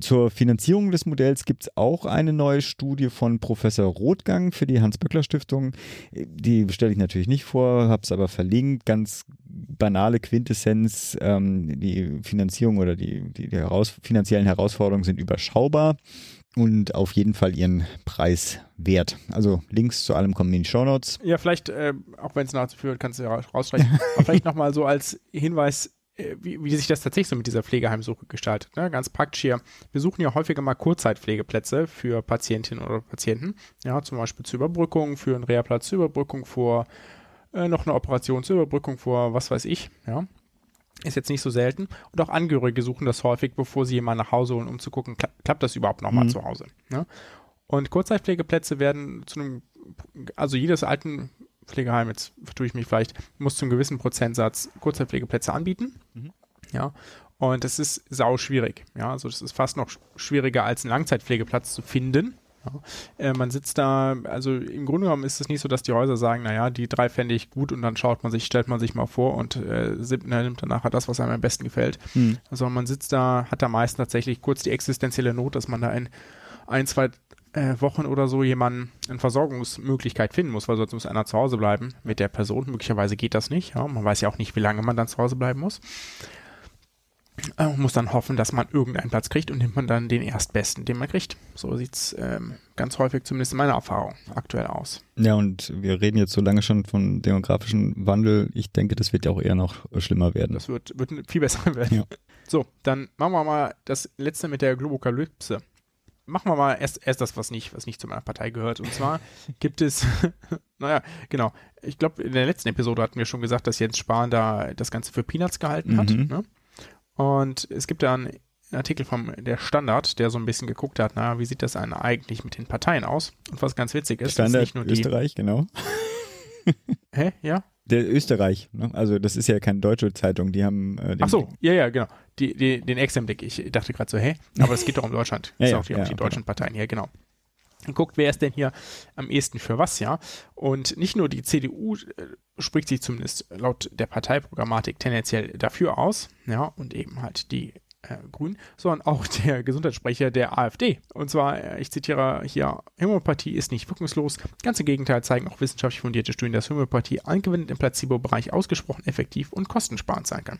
Zur Finanzierung des Modells gibt es auch eine neue Studie von Professor Rothgang für die Hans-Böckler-Stiftung. Die stelle ich natürlich nicht vor, habe es aber verlinkt. Ganz banale Quintessenz, ähm, die Finanzierung oder die, die, die heraus, finanziellen Herausforderungen sind überschaubar und auf jeden Fall ihren Preis wert. Also Links zu allem kommen in die Show Notes. Ja, vielleicht, äh, auch wenn es nachzuführen, kannst du ja rausstreichen, aber vielleicht nochmal so als Hinweis, äh, wie, wie, sich das tatsächlich so mit dieser Pflegeheimsuche gestaltet. Ne? Ganz praktisch hier. Wir suchen ja häufiger mal Kurzzeitpflegeplätze für Patientinnen oder Patienten. Ja, zum Beispiel zur Überbrückung, für einen Reha-Platz zur Überbrückung, vor äh, noch eine Operation zur Überbrückung, vor was weiß ich. Ja. Ist jetzt nicht so selten. Und auch Angehörige suchen das häufig, bevor sie jemanden nach Hause holen, um zu gucken, kla klappt das überhaupt nochmal mhm. zu Hause. Ne? Und Kurzzeitpflegeplätze werden zu einem, also jedes alten Pflegeheim, jetzt vertue ich mich vielleicht, muss zu einem gewissen Prozentsatz Kurzzeitpflegeplätze anbieten. Mhm. Ja. Und das ist sau schwierig. Ja, also das ist fast noch schwieriger als einen Langzeitpflegeplatz zu finden. Ja. Äh, man sitzt da, also im Grunde genommen ist es nicht so, dass die Häuser sagen, naja, die drei fände ich gut und dann schaut man sich, stellt man sich mal vor und äh, nimmt dann nachher das, was einem am besten gefällt. Hm. Also man sitzt da, hat da meist tatsächlich kurz die existenzielle Not, dass man da in ein, zwei äh, Wochen oder so jemanden eine Versorgungsmöglichkeit finden muss, weil sonst muss einer zu Hause bleiben mit der Person. Möglicherweise geht das nicht. Ja? Man weiß ja auch nicht, wie lange man dann zu Hause bleiben muss. Äh, muss dann hoffen, dass man irgendeinen Platz kriegt und nimmt man dann den erstbesten, den man kriegt. So sieht es ähm, ganz häufig, zumindest in meiner Erfahrung, aktuell aus. Ja, und wir reden jetzt so lange schon von demografischen Wandel. Ich denke, das wird ja auch eher noch schlimmer werden. Das wird, wird viel besser werden. Ja. So, dann machen wir mal das letzte mit der Globokalypse machen wir mal erst, erst das, was nicht, was nicht zu meiner Partei gehört. Und zwar gibt es, naja, genau. Ich glaube, in der letzten Episode hatten wir schon gesagt, dass Jens Spahn da das Ganze für Peanuts gehalten hat. Mhm. Ne? Und es gibt da einen Artikel vom der Standard, der so ein bisschen geguckt hat, na, wie sieht das denn eigentlich mit den Parteien aus? Und was ganz witzig ist, Standard ist nicht nur die. Österreich, genau. Hä? Ja? Der Österreich, ne? also das ist ja keine deutsche Zeitung, die haben. Äh, Ach so, ja, ja, genau. Die, die, den Exemplik. Ich dachte gerade so, hä? Aber es geht doch um Deutschland. ja, ja, auch die, ja, auch die okay. deutschen Parteien hier, genau. Und guckt, wer ist denn hier am ehesten für was, ja? Und nicht nur die CDU äh, spricht sich zumindest laut der Parteiprogrammatik tendenziell dafür aus, ja, und eben halt die äh, Grünen, sondern auch der Gesundheitssprecher der AfD. Und zwar, äh, ich zitiere hier, Homöopathie ist nicht wirkungslos. Ganz im Gegenteil zeigen auch wissenschaftlich fundierte Studien, dass Homöopathie angewendet im Placebo-Bereich ausgesprochen effektiv und kostensparend sein kann.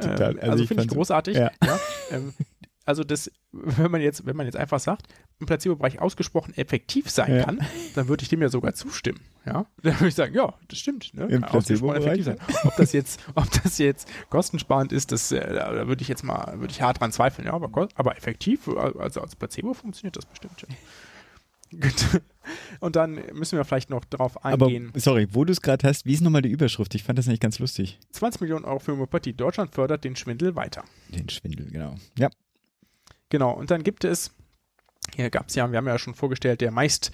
Total. Also, also finde ich großartig. Ja. Ja, ähm, also das, wenn man jetzt, wenn man jetzt einfach sagt, im Placebo-Bereich ausgesprochen effektiv sein ja. kann, dann würde ich dem ja sogar zustimmen. Ja, dann würde ich sagen, ja, das stimmt. Ne? Im Placebo-Bereich. Sein. Ob das jetzt, ob das jetzt kostensparend ist, das, äh, da würde ich jetzt mal, würde ich hart dran zweifeln. Ja, aber, aber effektiv, also als Placebo funktioniert das bestimmt. Ja. Gut. Und dann müssen wir vielleicht noch darauf eingehen. Aber, sorry, wo du es gerade hast, wie ist nochmal die Überschrift? Ich fand das nicht ganz lustig. 20 Millionen Euro für Homöopathie. Deutschland fördert den Schwindel weiter. Den Schwindel, genau. Ja. Genau, und dann gibt es, hier gab es ja, wir haben ja schon vorgestellt, der meist,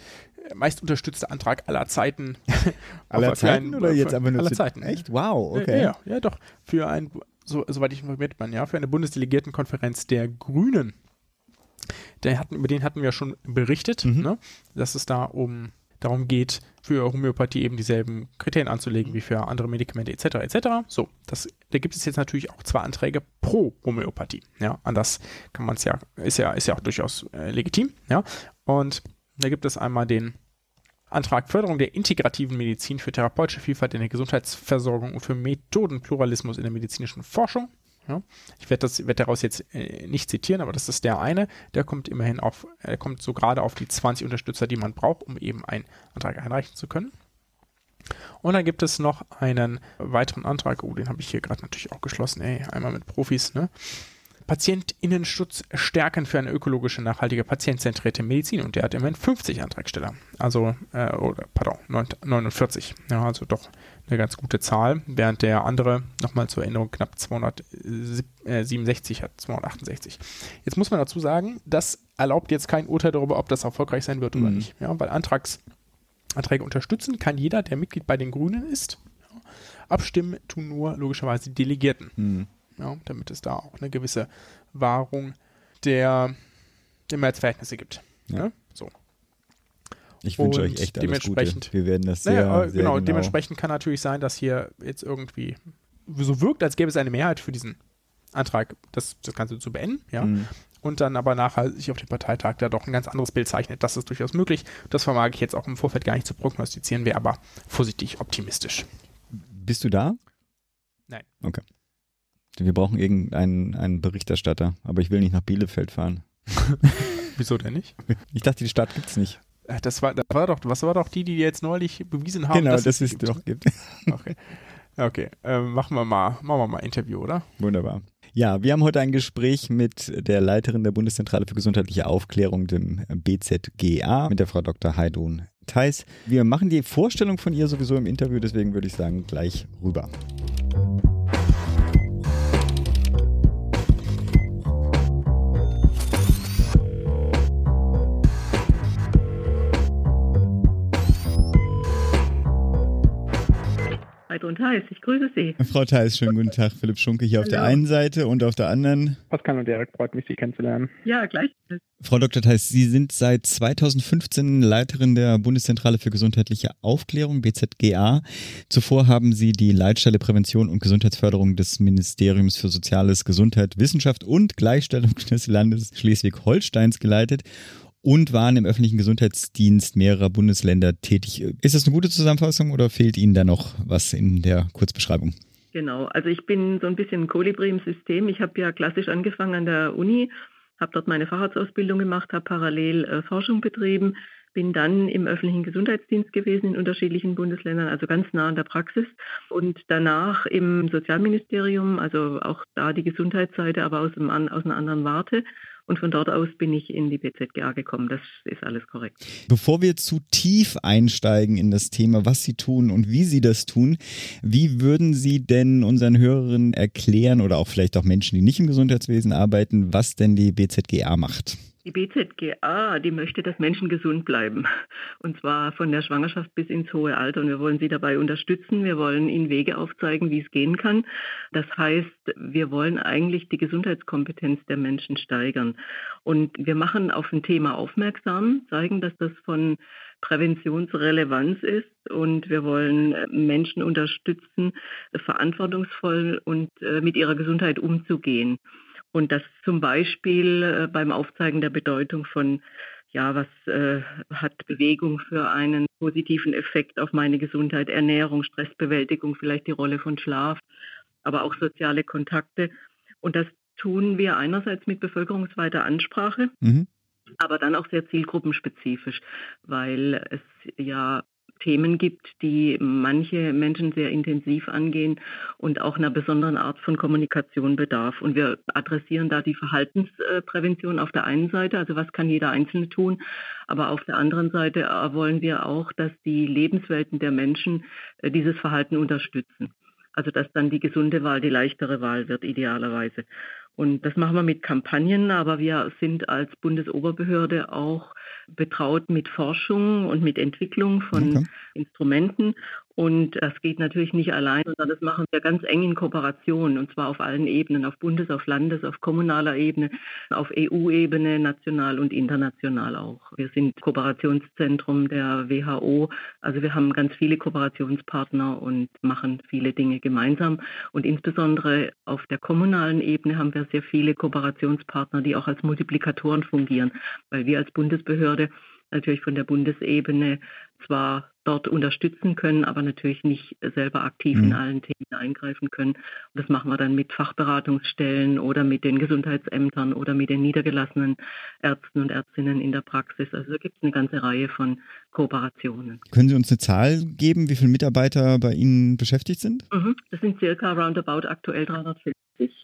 meist unterstützte Antrag aller Zeiten. aller Zeiten einen, oder jetzt einfach nur aller Zeiten? Echt? Wow, okay. Ja, ja, doch. Für ein, so, soweit ich informiert bin, ja, für eine Bundesdelegiertenkonferenz der Grünen. Der hatten, über den hatten wir schon berichtet, mhm. ne, dass es da um darum geht, für Homöopathie eben dieselben Kriterien anzulegen wie für andere Medikamente etc. etc. So, das, da gibt es jetzt natürlich auch zwei Anträge pro Homöopathie. Ja, anders kann man es ja, ist ja, ist ja auch durchaus äh, legitim. Ja, und da gibt es einmal den Antrag Förderung der integrativen Medizin für therapeutische Vielfalt in der Gesundheitsversorgung und für Methodenpluralismus in der medizinischen Forschung. Ja. Ich werde werd daraus jetzt äh, nicht zitieren, aber das ist der eine. Der kommt immerhin auf, er kommt so gerade auf die 20 Unterstützer, die man braucht, um eben einen Antrag einreichen zu können. Und dann gibt es noch einen weiteren Antrag, oh, den habe ich hier gerade natürlich auch geschlossen, ey, einmal mit Profis, ne? Patientinnenschutz stärken für eine ökologische, nachhaltige, patientzentrierte Medizin. Und der hat immerhin 50 Antragsteller. Also, äh, oder, pardon, 49. Ja, also doch eine ganz gute Zahl, während der andere, nochmal zur Erinnerung, knapp 267 hat, 268. Jetzt muss man dazu sagen, das erlaubt jetzt kein Urteil darüber, ob das erfolgreich sein wird oder mhm. nicht. Ja, weil Antrags, Anträge unterstützen kann jeder, der Mitglied bei den Grünen ist. Ja, abstimmen tun nur logischerweise die Delegierten. Mhm ja, damit es da auch eine gewisse Wahrung der, der Mehrheitsverhältnisse gibt. Ja. ja. So. Ich wünsche euch echt alles dementsprechend, Gute. Wir werden das sehr, naja, sehr genau, genau, dementsprechend kann natürlich sein, dass hier jetzt irgendwie so wirkt, als gäbe es eine Mehrheit für diesen Antrag, das, das Ganze zu beenden, ja. Mhm. Und dann aber nachher sich auf dem Parteitag da doch ein ganz anderes Bild zeichnet. Das ist durchaus möglich. Das vermag ich jetzt auch im Vorfeld gar nicht zu prognostizieren, wäre aber vorsichtig optimistisch. Bist du da? Nein. Okay. Wir brauchen irgendeinen einen Berichterstatter, aber ich will nicht nach Bielefeld fahren. Wieso denn nicht? Ich dachte, die Stadt gibt es nicht. Äh, das war, das war doch, was war doch die, die jetzt neulich bewiesen haben, genau, dass das es, es doch gibt. Okay, okay. Ähm, machen wir mal, machen wir mal ein Interview, oder? Wunderbar. Ja, wir haben heute ein Gespräch mit der Leiterin der Bundeszentrale für gesundheitliche Aufklärung, dem BZGA, mit der Frau Dr. Heidun Theis. Wir machen die Vorstellung von ihr sowieso im Interview, deswegen würde ich sagen, gleich rüber. Und Theis, ich grüße Sie. Frau Theis, schönen guten Tag. Philipp Schunke hier Hallo. auf der einen Seite und auf der anderen. Pascal und Derek, freut mich, Sie kennenzulernen. Ja, gleich. Frau Dr. Theis, Sie sind seit 2015 Leiterin der Bundeszentrale für gesundheitliche Aufklärung, BZGA. Zuvor haben Sie die Leitstelle Prävention und Gesundheitsförderung des Ministeriums für Soziales, Gesundheit, Wissenschaft und Gleichstellung des Landes Schleswig-Holsteins geleitet und waren im öffentlichen Gesundheitsdienst mehrerer Bundesländer tätig. Ist das eine gute Zusammenfassung oder fehlt Ihnen da noch was in der Kurzbeschreibung? Genau, also ich bin so ein bisschen Kolibri im System. Ich habe ja klassisch angefangen an der Uni, habe dort meine Facharztausbildung gemacht, habe parallel äh, Forschung betrieben, bin dann im öffentlichen Gesundheitsdienst gewesen in unterschiedlichen Bundesländern, also ganz nah an der Praxis und danach im Sozialministerium, also auch da die Gesundheitsseite, aber aus, dem, aus einer anderen Warte und von dort aus bin ich in die BZGA gekommen. Das ist alles korrekt. Bevor wir zu tief einsteigen in das Thema, was Sie tun und wie Sie das tun, wie würden Sie denn unseren Hörerinnen erklären oder auch vielleicht auch Menschen, die nicht im Gesundheitswesen arbeiten, was denn die BZGA macht? Die BZGA, die möchte, dass Menschen gesund bleiben. Und zwar von der Schwangerschaft bis ins hohe Alter. Und wir wollen sie dabei unterstützen. Wir wollen ihnen Wege aufzeigen, wie es gehen kann. Das heißt, wir wollen eigentlich die Gesundheitskompetenz der Menschen steigern. Und wir machen auf ein Thema aufmerksam, zeigen, dass das von Präventionsrelevanz ist und wir wollen Menschen unterstützen, verantwortungsvoll und äh, mit ihrer Gesundheit umzugehen. Und das zum Beispiel äh, beim Aufzeigen der Bedeutung von, ja, was äh, hat Bewegung für einen positiven Effekt auf meine Gesundheit, Ernährung, Stressbewältigung, vielleicht die Rolle von Schlaf, aber auch soziale Kontakte. Und das tun wir einerseits mit bevölkerungsweiter Ansprache, mhm. aber dann auch sehr zielgruppenspezifisch, weil es ja Themen gibt, die manche Menschen sehr intensiv angehen und auch einer besonderen Art von Kommunikation bedarf. Und wir adressieren da die Verhaltensprävention auf der einen Seite, also was kann jeder Einzelne tun, aber auf der anderen Seite wollen wir auch, dass die Lebenswelten der Menschen äh, dieses Verhalten unterstützen. Also dass dann die gesunde Wahl die leichtere Wahl wird, idealerweise. Und das machen wir mit Kampagnen, aber wir sind als Bundesoberbehörde auch betraut mit Forschung und mit Entwicklung von okay. Instrumenten. Und das geht natürlich nicht allein, sondern das machen wir ganz eng in Kooperation und zwar auf allen Ebenen, auf Bundes-, auf Landes-, auf kommunaler Ebene, auf EU-Ebene, national und international auch. Wir sind Kooperationszentrum der WHO, also wir haben ganz viele Kooperationspartner und machen viele Dinge gemeinsam. Und insbesondere auf der kommunalen Ebene haben wir sehr viele Kooperationspartner, die auch als Multiplikatoren fungieren, weil wir als Bundesbehörde natürlich von der Bundesebene zwar dort unterstützen können, aber natürlich nicht selber aktiv mhm. in allen Themen eingreifen können. Und das machen wir dann mit Fachberatungsstellen oder mit den Gesundheitsämtern oder mit den niedergelassenen Ärzten und Ärztinnen in der Praxis. Also da gibt es eine ganze Reihe von Kooperationen. Können Sie uns eine Zahl geben, wie viele Mitarbeiter bei Ihnen beschäftigt sind? Mhm. Das sind circa roundabout aktuell 350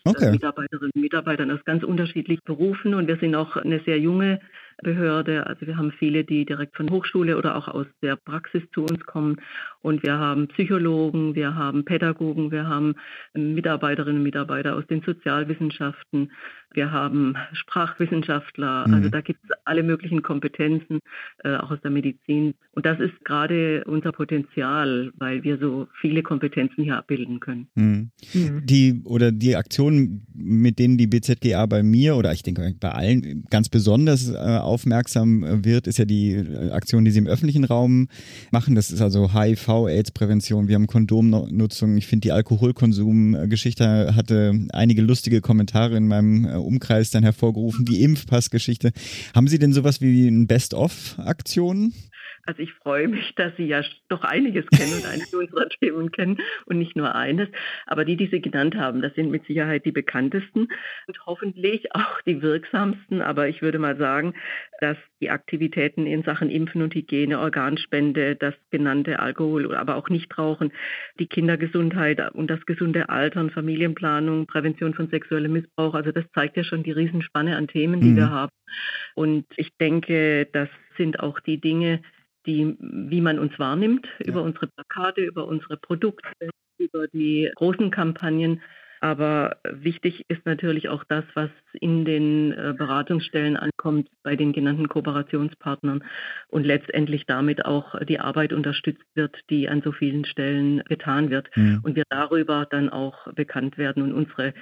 okay. Mitarbeiterinnen und Mitarbeiter aus ganz unterschiedlichen Berufen und wir sind auch eine sehr junge Behörde. Also wir haben viele, die direkt von Hochschule oder auch aus der Praxis zu uns kommen. Und wir haben Psychologen, wir haben Pädagogen, wir haben Mitarbeiterinnen und Mitarbeiter aus den Sozialwissenschaften, wir haben Sprachwissenschaftler. Mhm. Also da gibt es alle möglichen Kompetenzen, äh, auch aus der Medizin. Und das ist gerade unser Potenzial, weil wir so viele Kompetenzen hier abbilden können. Mhm. Mhm. Die oder die Aktionen, mit denen die BZGA bei mir oder ich denke bei allen ganz besonders äh, aufmerksam äh, wird, ist ja die äh, Aktion, die sie im öffentlichen Raum machen. Das ist also HIV, AIDS-Prävention, wir haben Kondomnutzung. Ich finde die Alkoholkonsum-Geschichte hatte einige lustige Kommentare in meinem äh, Umkreis dann hervorgerufen. Die Impfpassgeschichte. Haben Sie denn sowas wie ein Best-of-Aktion? Also ich freue mich, dass Sie ja doch einiges kennen und einige unserer Themen kennen und nicht nur eines. Aber die, die Sie genannt haben, das sind mit Sicherheit die bekanntesten und hoffentlich auch die wirksamsten. Aber ich würde mal sagen, dass die Aktivitäten in Sachen Impfen und Hygiene, Organspende, das genannte Alkohol, aber auch Nichtrauchen, die Kindergesundheit und das gesunde Altern, Familienplanung, Prävention von sexuellem Missbrauch, also das zeigt ja schon die Riesenspanne an Themen, die mhm. wir haben. Und ich denke, das sind auch die Dinge, die, wie man uns wahrnimmt, ja. über unsere Plakate, über unsere Produkte, über die großen Kampagnen. Aber wichtig ist natürlich auch das, was in den äh, Beratungsstellen ankommt bei den genannten Kooperationspartnern und letztendlich damit auch die Arbeit unterstützt wird, die an so vielen Stellen getan wird. Mhm. Und wir darüber dann auch bekannt werden und unsere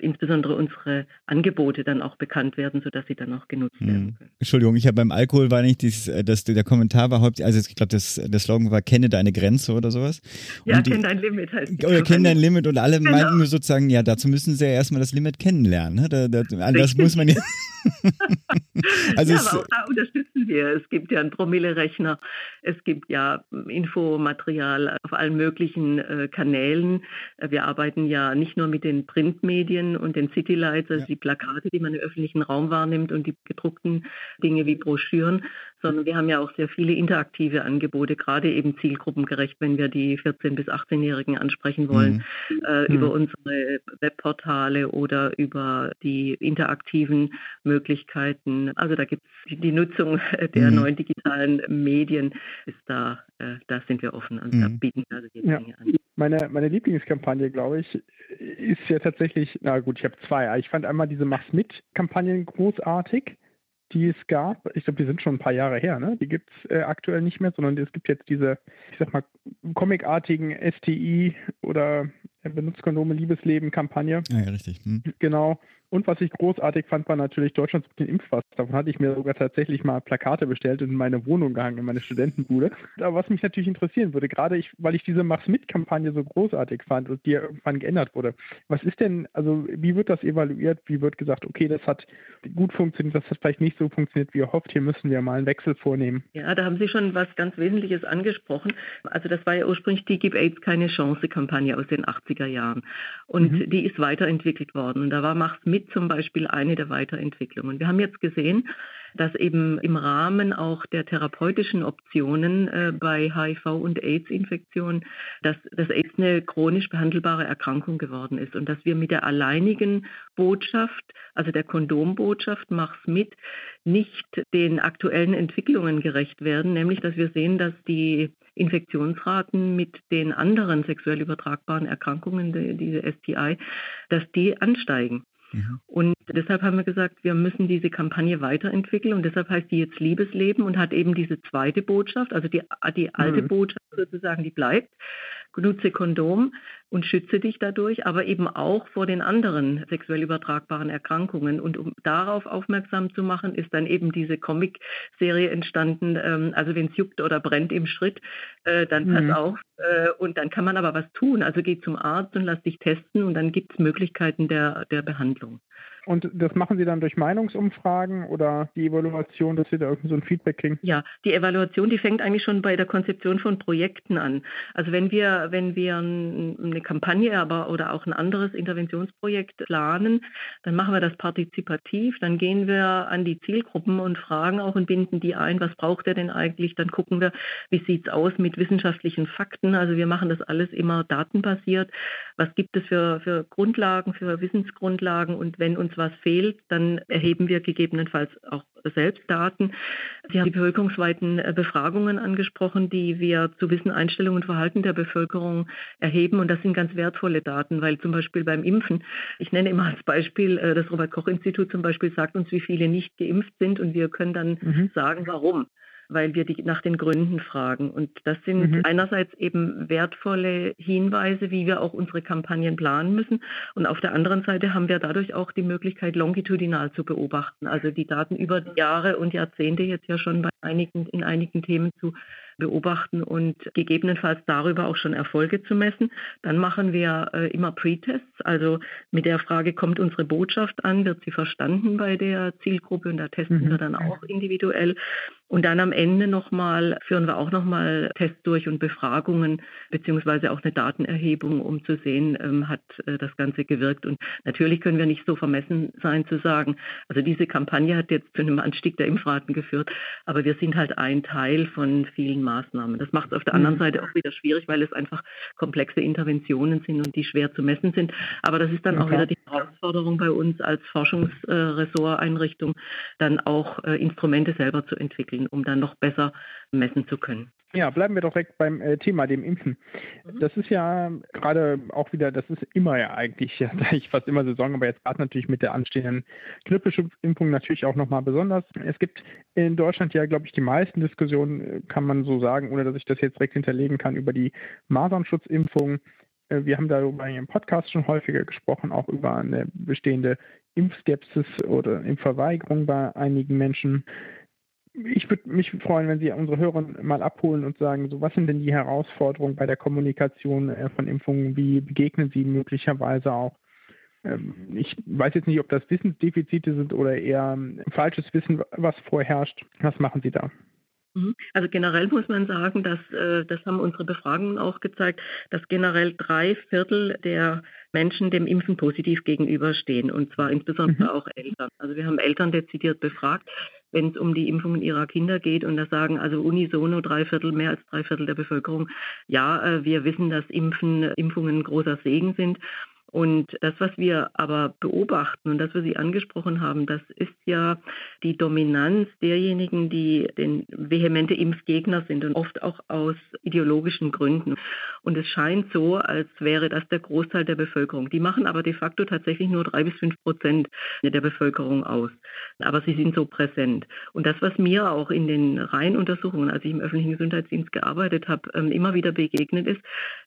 insbesondere unsere Angebote dann auch bekannt werden, sodass sie dann auch genutzt hm. werden können. Entschuldigung, ich habe beim Alkohol war nicht dieses, äh, das, der Kommentar war hauptsächlich, also ich glaube, der Slogan war kenne deine Grenze oder sowas. Und ja, kenne dein Limit heißt Oder kenne dein Limit und alle genau. meinten nur sozusagen, ja, dazu müssen sie ja erstmal das Limit kennenlernen. Ne? Da, da, anders muss man ja. also ja, aber auch da unterstützen wir. Es gibt ja einen Promille-Rechner, es gibt ja Infomaterial auf allen möglichen äh, Kanälen. Wir arbeiten ja nicht nur mit den Printmedien und den Citylights, also ja. die Plakate, die man im öffentlichen Raum wahrnimmt und die gedruckten Dinge wie Broschüren, sondern wir haben ja auch sehr viele interaktive Angebote, gerade eben zielgruppengerecht, wenn wir die 14- bis 18-Jährigen ansprechen wollen, mhm. äh, mhm. über unsere Webportale oder über die interaktiven Möglichkeiten. Also da gibt es die Nutzung der mhm. neuen digitalen Medien, ist da, äh, da sind wir offen und also da mhm. bieten wir also die ja. Dinge an. Meine, meine Lieblingskampagne, glaube ich, ist ja tatsächlich, na gut, ich habe zwei. Ich fand einmal diese Mach's mit-Kampagnen großartig die es gab. Ich glaube, die sind schon ein paar Jahre her, ne? Die gibt es äh, aktuell nicht mehr, sondern es gibt jetzt diese, ich sag mal, comicartigen STI oder Benutzkondome Liebesleben-Kampagne. Ja, ja, richtig. Hm. Genau. Und was ich großartig fand, war natürlich Deutschland sucht den Impfpass. Davon hatte ich mir sogar tatsächlich mal Plakate bestellt und in meine Wohnung gehangen, in meine Studentenbude. Aber was mich natürlich interessieren würde, gerade ich, weil ich diese Mach's mit-Kampagne so großartig fand und die ja irgendwann geändert wurde. Was ist denn, also wie wird das evaluiert? Wie wird gesagt, okay, das hat gut funktioniert, das hat vielleicht nicht so funktioniert, wie erhofft, hier müssen wir mal einen Wechsel vornehmen? Ja, da haben Sie schon was ganz Wesentliches angesprochen. Also das war ja ursprünglich die Gib AIDS keine Chance-Kampagne aus den 80er Jahren. Und mhm. die ist weiterentwickelt worden. Und da war Mach's mit zum Beispiel eine der Weiterentwicklungen. Wir haben jetzt gesehen, dass eben im Rahmen auch der therapeutischen Optionen äh, bei HIV und AIDS-Infektionen, dass das AIDS eine chronisch behandelbare Erkrankung geworden ist und dass wir mit der alleinigen Botschaft, also der Kondombotschaft, mach's mit, nicht den aktuellen Entwicklungen gerecht werden, nämlich dass wir sehen, dass die Infektionsraten mit den anderen sexuell übertragbaren Erkrankungen, diese STI, dass die ansteigen. Mhm. Und deshalb haben wir gesagt, wir müssen diese Kampagne weiterentwickeln und deshalb heißt die jetzt Liebesleben und hat eben diese zweite Botschaft, also die, die alte mhm. Botschaft sozusagen, die bleibt. Nutze Kondom und schütze dich dadurch, aber eben auch vor den anderen sexuell übertragbaren Erkrankungen. Und um darauf aufmerksam zu machen, ist dann eben diese Comic-Serie entstanden, ähm, also wenn es juckt oder brennt im Schritt, äh, dann pass mhm. auf. Äh, und dann kann man aber was tun. Also geh zum Arzt und lass dich testen und dann gibt es Möglichkeiten der, der Behandlung. Und das machen Sie dann durch Meinungsumfragen oder die Evaluation, dass Sie da irgendwie so ein Feedback kriegen? Ja, die Evaluation, die fängt eigentlich schon bei der Konzeption von Projekten an. Also wenn wir, wenn wir eine Kampagne aber oder auch ein anderes Interventionsprojekt planen, dann machen wir das partizipativ, dann gehen wir an die Zielgruppen und fragen auch und binden die ein, was braucht er denn eigentlich? Dann gucken wir, wie sieht es aus mit wissenschaftlichen Fakten. Also wir machen das alles immer datenbasiert. Was gibt es für, für Grundlagen, für Wissensgrundlagen und wenn uns was fehlt, dann erheben wir gegebenenfalls auch selbst Daten. Sie haben die bevölkerungsweiten äh, Befragungen angesprochen, die wir zu Wissen, Einstellung und Verhalten der Bevölkerung erheben. Und das sind ganz wertvolle Daten, weil zum Beispiel beim Impfen, ich nenne immer als Beispiel, äh, das Robert-Koch-Institut zum Beispiel sagt uns, wie viele nicht geimpft sind und wir können dann mhm. sagen, warum weil wir die nach den Gründen fragen. Und das sind mhm. einerseits eben wertvolle Hinweise, wie wir auch unsere Kampagnen planen müssen. Und auf der anderen Seite haben wir dadurch auch die Möglichkeit, longitudinal zu beobachten, also die Daten über die Jahre und Jahrzehnte jetzt ja schon bei einigen, in einigen Themen zu beobachten und gegebenenfalls darüber auch schon Erfolge zu messen. Dann machen wir äh, immer Pre-Tests, also mit der Frage, kommt unsere Botschaft an, wird sie verstanden bei der Zielgruppe und da testen mhm. wir dann auch individuell. Und dann am Ende nochmal, führen wir auch nochmal Tests durch und Befragungen, beziehungsweise auch eine Datenerhebung, um zu sehen, ähm, hat äh, das Ganze gewirkt. Und natürlich können wir nicht so vermessen sein zu sagen, also diese Kampagne hat jetzt zu einem Anstieg der Impfraten geführt, aber wir sind halt ein Teil von vielen Maßnahmen. Das macht es auf der anderen mhm. Seite auch wieder schwierig, weil es einfach komplexe Interventionen sind und die schwer zu messen sind. Aber das ist dann okay. auch wieder die Herausforderung bei uns als Forschungsressorteinrichtung, dann auch äh, Instrumente selber zu entwickeln, um dann noch besser messen zu können. Ja, bleiben wir doch direkt beim äh, Thema, dem Impfen. Mhm. Das ist ja gerade auch wieder, das ist immer ja eigentlich, ja, ich fast immer Saison, aber jetzt gerade natürlich mit der anstehenden Grippeschutzimpfung natürlich auch nochmal besonders. Es gibt in Deutschland ja, glaube ich, die meisten Diskussionen, äh, kann man so sagen, ohne dass ich das jetzt direkt hinterlegen kann, über die Masernschutzimpfung. Äh, wir haben darüber im Podcast schon häufiger gesprochen, auch über eine bestehende Impfskepsis oder Impfverweigerung bei einigen Menschen ich würde mich freuen, wenn Sie unsere Hörer mal abholen und sagen, so was sind denn die Herausforderungen bei der Kommunikation äh, von Impfungen? Wie begegnen Sie möglicherweise auch? Ähm, ich weiß jetzt nicht, ob das Wissensdefizite sind oder eher falsches Wissen, was vorherrscht. Was machen Sie da? Mhm. Also generell muss man sagen, dass äh, das haben unsere Befragungen auch gezeigt, dass generell drei Viertel der Menschen dem Impfen positiv gegenüberstehen und zwar insbesondere mhm. auch Eltern. Also wir haben Eltern dezidiert befragt, wenn es um die Impfungen ihrer Kinder geht und da sagen also unisono drei Viertel, mehr als drei Viertel der Bevölkerung, ja, äh, wir wissen, dass Impfen, Impfungen großer Segen sind und das, was wir aber beobachten und das, was Sie angesprochen haben, das ist ja die Dominanz derjenigen, die den vehemente Impfgegner sind und oft auch aus ideologischen Gründen. Und es scheint so, als wäre das der Großteil der Bevölkerung. Die machen aber de facto tatsächlich nur drei bis fünf Prozent der Bevölkerung aus. Aber sie sind so präsent. Und das, was mir auch in den Reihenuntersuchungen, als ich im öffentlichen Gesundheitsdienst gearbeitet habe, ähm, immer wieder begegnet ist,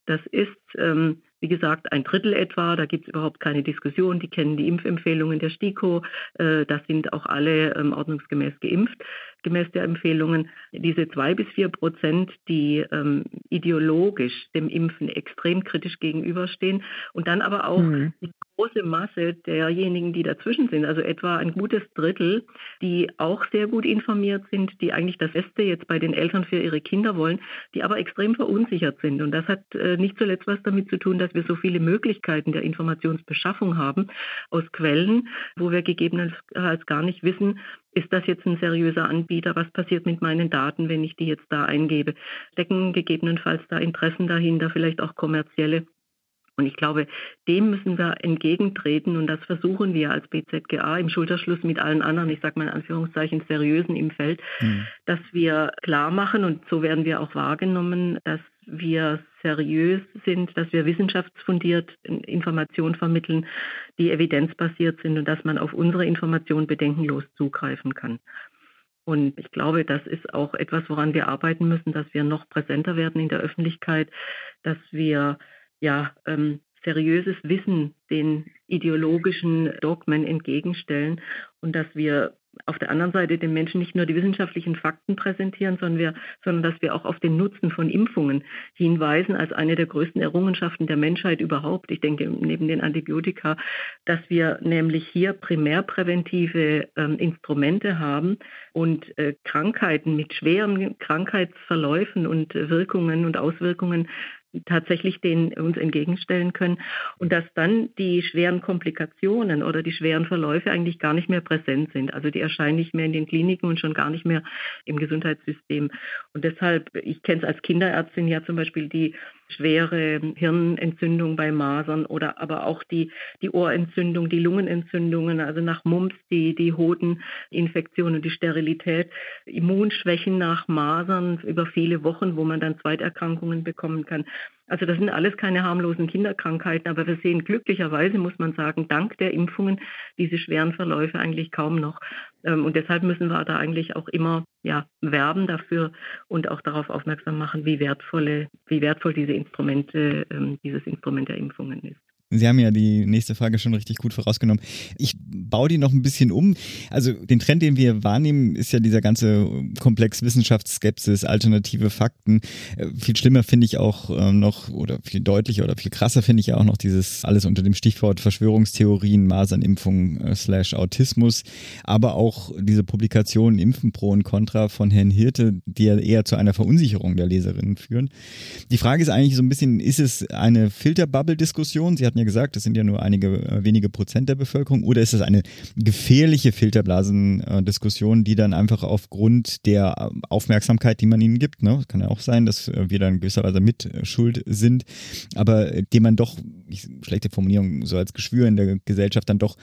das ist ähm, wie gesagt, ein Drittel etwa, da gibt es überhaupt keine Diskussion, die kennen die Impfempfehlungen der STIKO, äh, da sind auch alle ähm, ordnungsgemäß geimpft gemäß der Empfehlungen, diese zwei bis vier Prozent, die ähm, ideologisch dem Impfen extrem kritisch gegenüberstehen und dann aber auch mhm. die große Masse derjenigen, die dazwischen sind, also etwa ein gutes Drittel, die auch sehr gut informiert sind, die eigentlich das Beste jetzt bei den Eltern für ihre Kinder wollen, die aber extrem verunsichert sind. Und das hat äh, nicht zuletzt was damit zu tun, dass wir so viele Möglichkeiten der Informationsbeschaffung haben aus Quellen, wo wir gegebenenfalls gar nicht wissen, ist das jetzt ein seriöser Anbieter? Was passiert mit meinen Daten, wenn ich die jetzt da eingebe? Stecken gegebenenfalls da Interessen dahinter, vielleicht auch kommerzielle? Und ich glaube, dem müssen wir entgegentreten und das versuchen wir als BZGA im Schulterschluss mit allen anderen, ich sage mal in Anführungszeichen, seriösen im Feld, mhm. dass wir klar machen und so werden wir auch wahrgenommen, dass wir seriös sind, dass wir wissenschaftsfundiert Informationen vermitteln, die evidenzbasiert sind und dass man auf unsere Informationen bedenkenlos zugreifen kann. Und ich glaube, das ist auch etwas, woran wir arbeiten müssen, dass wir noch präsenter werden in der Öffentlichkeit, dass wir ja ähm, seriöses Wissen den ideologischen Dogmen entgegenstellen und dass wir auf der anderen Seite den Menschen nicht nur die wissenschaftlichen Fakten präsentieren, sondern, wir, sondern dass wir auch auf den Nutzen von Impfungen hinweisen als eine der größten Errungenschaften der Menschheit überhaupt. Ich denke, neben den Antibiotika, dass wir nämlich hier primärpräventive ähm, Instrumente haben und äh, Krankheiten mit schweren Krankheitsverläufen und Wirkungen und Auswirkungen tatsächlich den uns entgegenstellen können und dass dann die schweren Komplikationen oder die schweren Verläufe eigentlich gar nicht mehr präsent sind. Also die erscheinen nicht mehr in den Kliniken und schon gar nicht mehr im Gesundheitssystem. Und deshalb, ich kenne es als Kinderärztin ja zum Beispiel die schwere Hirnentzündung bei Masern oder aber auch die, die Ohrentzündung, die Lungenentzündungen, also nach Mumps, die, die Hodeninfektion und die Sterilität, Immunschwächen nach Masern über viele Wochen, wo man dann Zweiterkrankungen bekommen kann. Also das sind alles keine harmlosen Kinderkrankheiten, aber wir sehen glücklicherweise, muss man sagen, dank der Impfungen diese schweren Verläufe eigentlich kaum noch. Ähm, und deshalb müssen wir da eigentlich auch immer ja, werben dafür und auch darauf aufmerksam machen, wie wertvolle, wie wertvoll diese Instrumente, ähm, dieses Instrument der Impfungen ist. Sie haben ja die nächste Frage schon richtig gut vorausgenommen. Ich baue die noch ein bisschen um. Also den Trend, den wir wahrnehmen, ist ja dieser ganze Komplex Wissenschaftsskepsis, alternative Fakten. Äh, viel schlimmer finde ich auch äh, noch oder viel deutlicher oder viel krasser finde ich auch noch dieses alles unter dem Stichwort Verschwörungstheorien, Masernimpfung äh, slash Autismus, aber auch diese Publikation Impfen pro und contra von Herrn Hirte, die ja eher zu einer Verunsicherung der Leserinnen führen. Die Frage ist eigentlich so ein bisschen, ist es eine Filterbubble-Diskussion? Sie hatten ja gesagt, das sind ja nur einige äh, wenige Prozent der Bevölkerung, oder ist es eine gefährliche Filterblasendiskussion, die dann einfach aufgrund der äh, Aufmerksamkeit, die man ihnen gibt, ne, kann ja auch sein, dass äh, wir dann gewisserweise mit schuld sind, aber dem man doch, ich, schlechte Formulierung, so als Geschwür in der Gesellschaft dann doch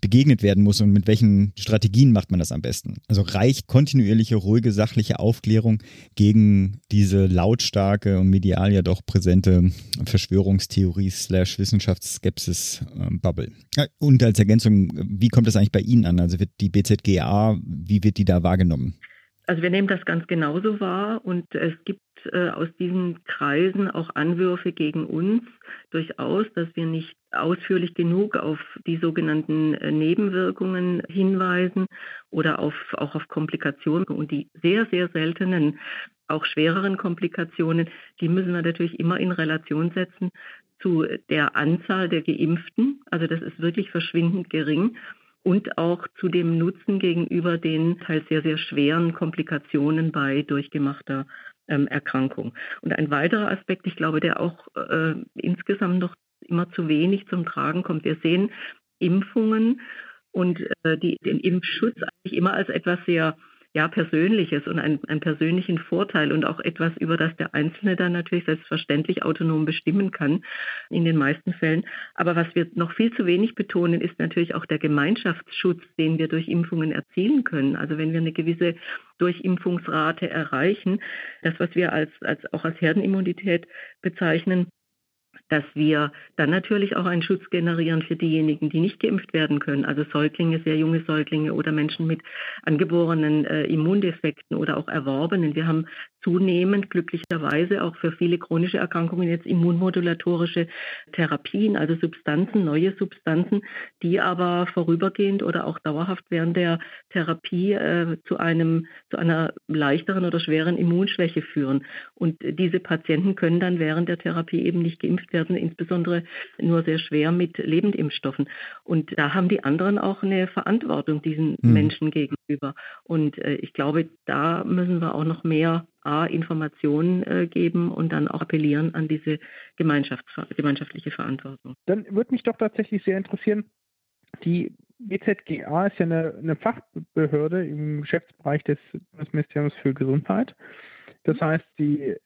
begegnet werden muss und mit welchen Strategien macht man das am besten? Also reicht kontinuierliche, ruhige, sachliche Aufklärung gegen diese lautstarke und medial ja doch präsente Verschwörungstheorie slash Wissenschaft Wissenschaftsskepsis-Bubble. Und als Ergänzung, wie kommt das eigentlich bei Ihnen an? Also wird die BZGA, wie wird die da wahrgenommen? Also wir nehmen das ganz genauso wahr und es gibt äh, aus diesen Kreisen auch Anwürfe gegen uns durchaus, dass wir nicht ausführlich genug auf die sogenannten äh, Nebenwirkungen hinweisen oder auf, auch auf Komplikationen und die sehr, sehr seltenen, auch schwereren Komplikationen, die müssen wir natürlich immer in Relation setzen zu der Anzahl der Geimpften. Also das ist wirklich verschwindend gering und auch zu dem Nutzen gegenüber den teils sehr, sehr schweren Komplikationen bei durchgemachter ähm, Erkrankung. Und ein weiterer Aspekt, ich glaube, der auch äh, insgesamt noch immer zu wenig zum Tragen kommt. Wir sehen Impfungen und äh, die, den Impfschutz eigentlich immer als etwas sehr ja, Persönliches und einen, einen persönlichen Vorteil und auch etwas, über das der Einzelne dann natürlich selbstverständlich autonom bestimmen kann, in den meisten Fällen. Aber was wir noch viel zu wenig betonen, ist natürlich auch der Gemeinschaftsschutz, den wir durch Impfungen erzielen können. Also wenn wir eine gewisse Durchimpfungsrate erreichen, das, was wir als, als auch als Herdenimmunität bezeichnen, dass wir dann natürlich auch einen Schutz generieren für diejenigen, die nicht geimpft werden können, also Säuglinge, sehr junge Säuglinge oder Menschen mit angeborenen äh, Immundefekten oder auch erworbenen. Wir haben zunehmend glücklicherweise auch für viele chronische Erkrankungen jetzt immunmodulatorische Therapien, also Substanzen, neue Substanzen, die aber vorübergehend oder auch dauerhaft während der Therapie äh, zu einem zu einer leichteren oder schweren Immunschwäche führen. Und diese Patienten können dann während der Therapie eben nicht geimpft werden, insbesondere nur sehr schwer mit Lebendimpfstoffen. Und da haben die anderen auch eine Verantwortung diesen mhm. Menschen gegenüber. Und äh, ich glaube, da müssen wir auch noch mehr A, Informationen äh, geben und dann auch appellieren an diese gemeinschaftliche Verantwortung. Dann würde mich doch tatsächlich sehr interessieren, die BZGA ist ja eine, eine Fachbehörde im Geschäftsbereich des Bundesministeriums für Gesundheit. Das heißt, die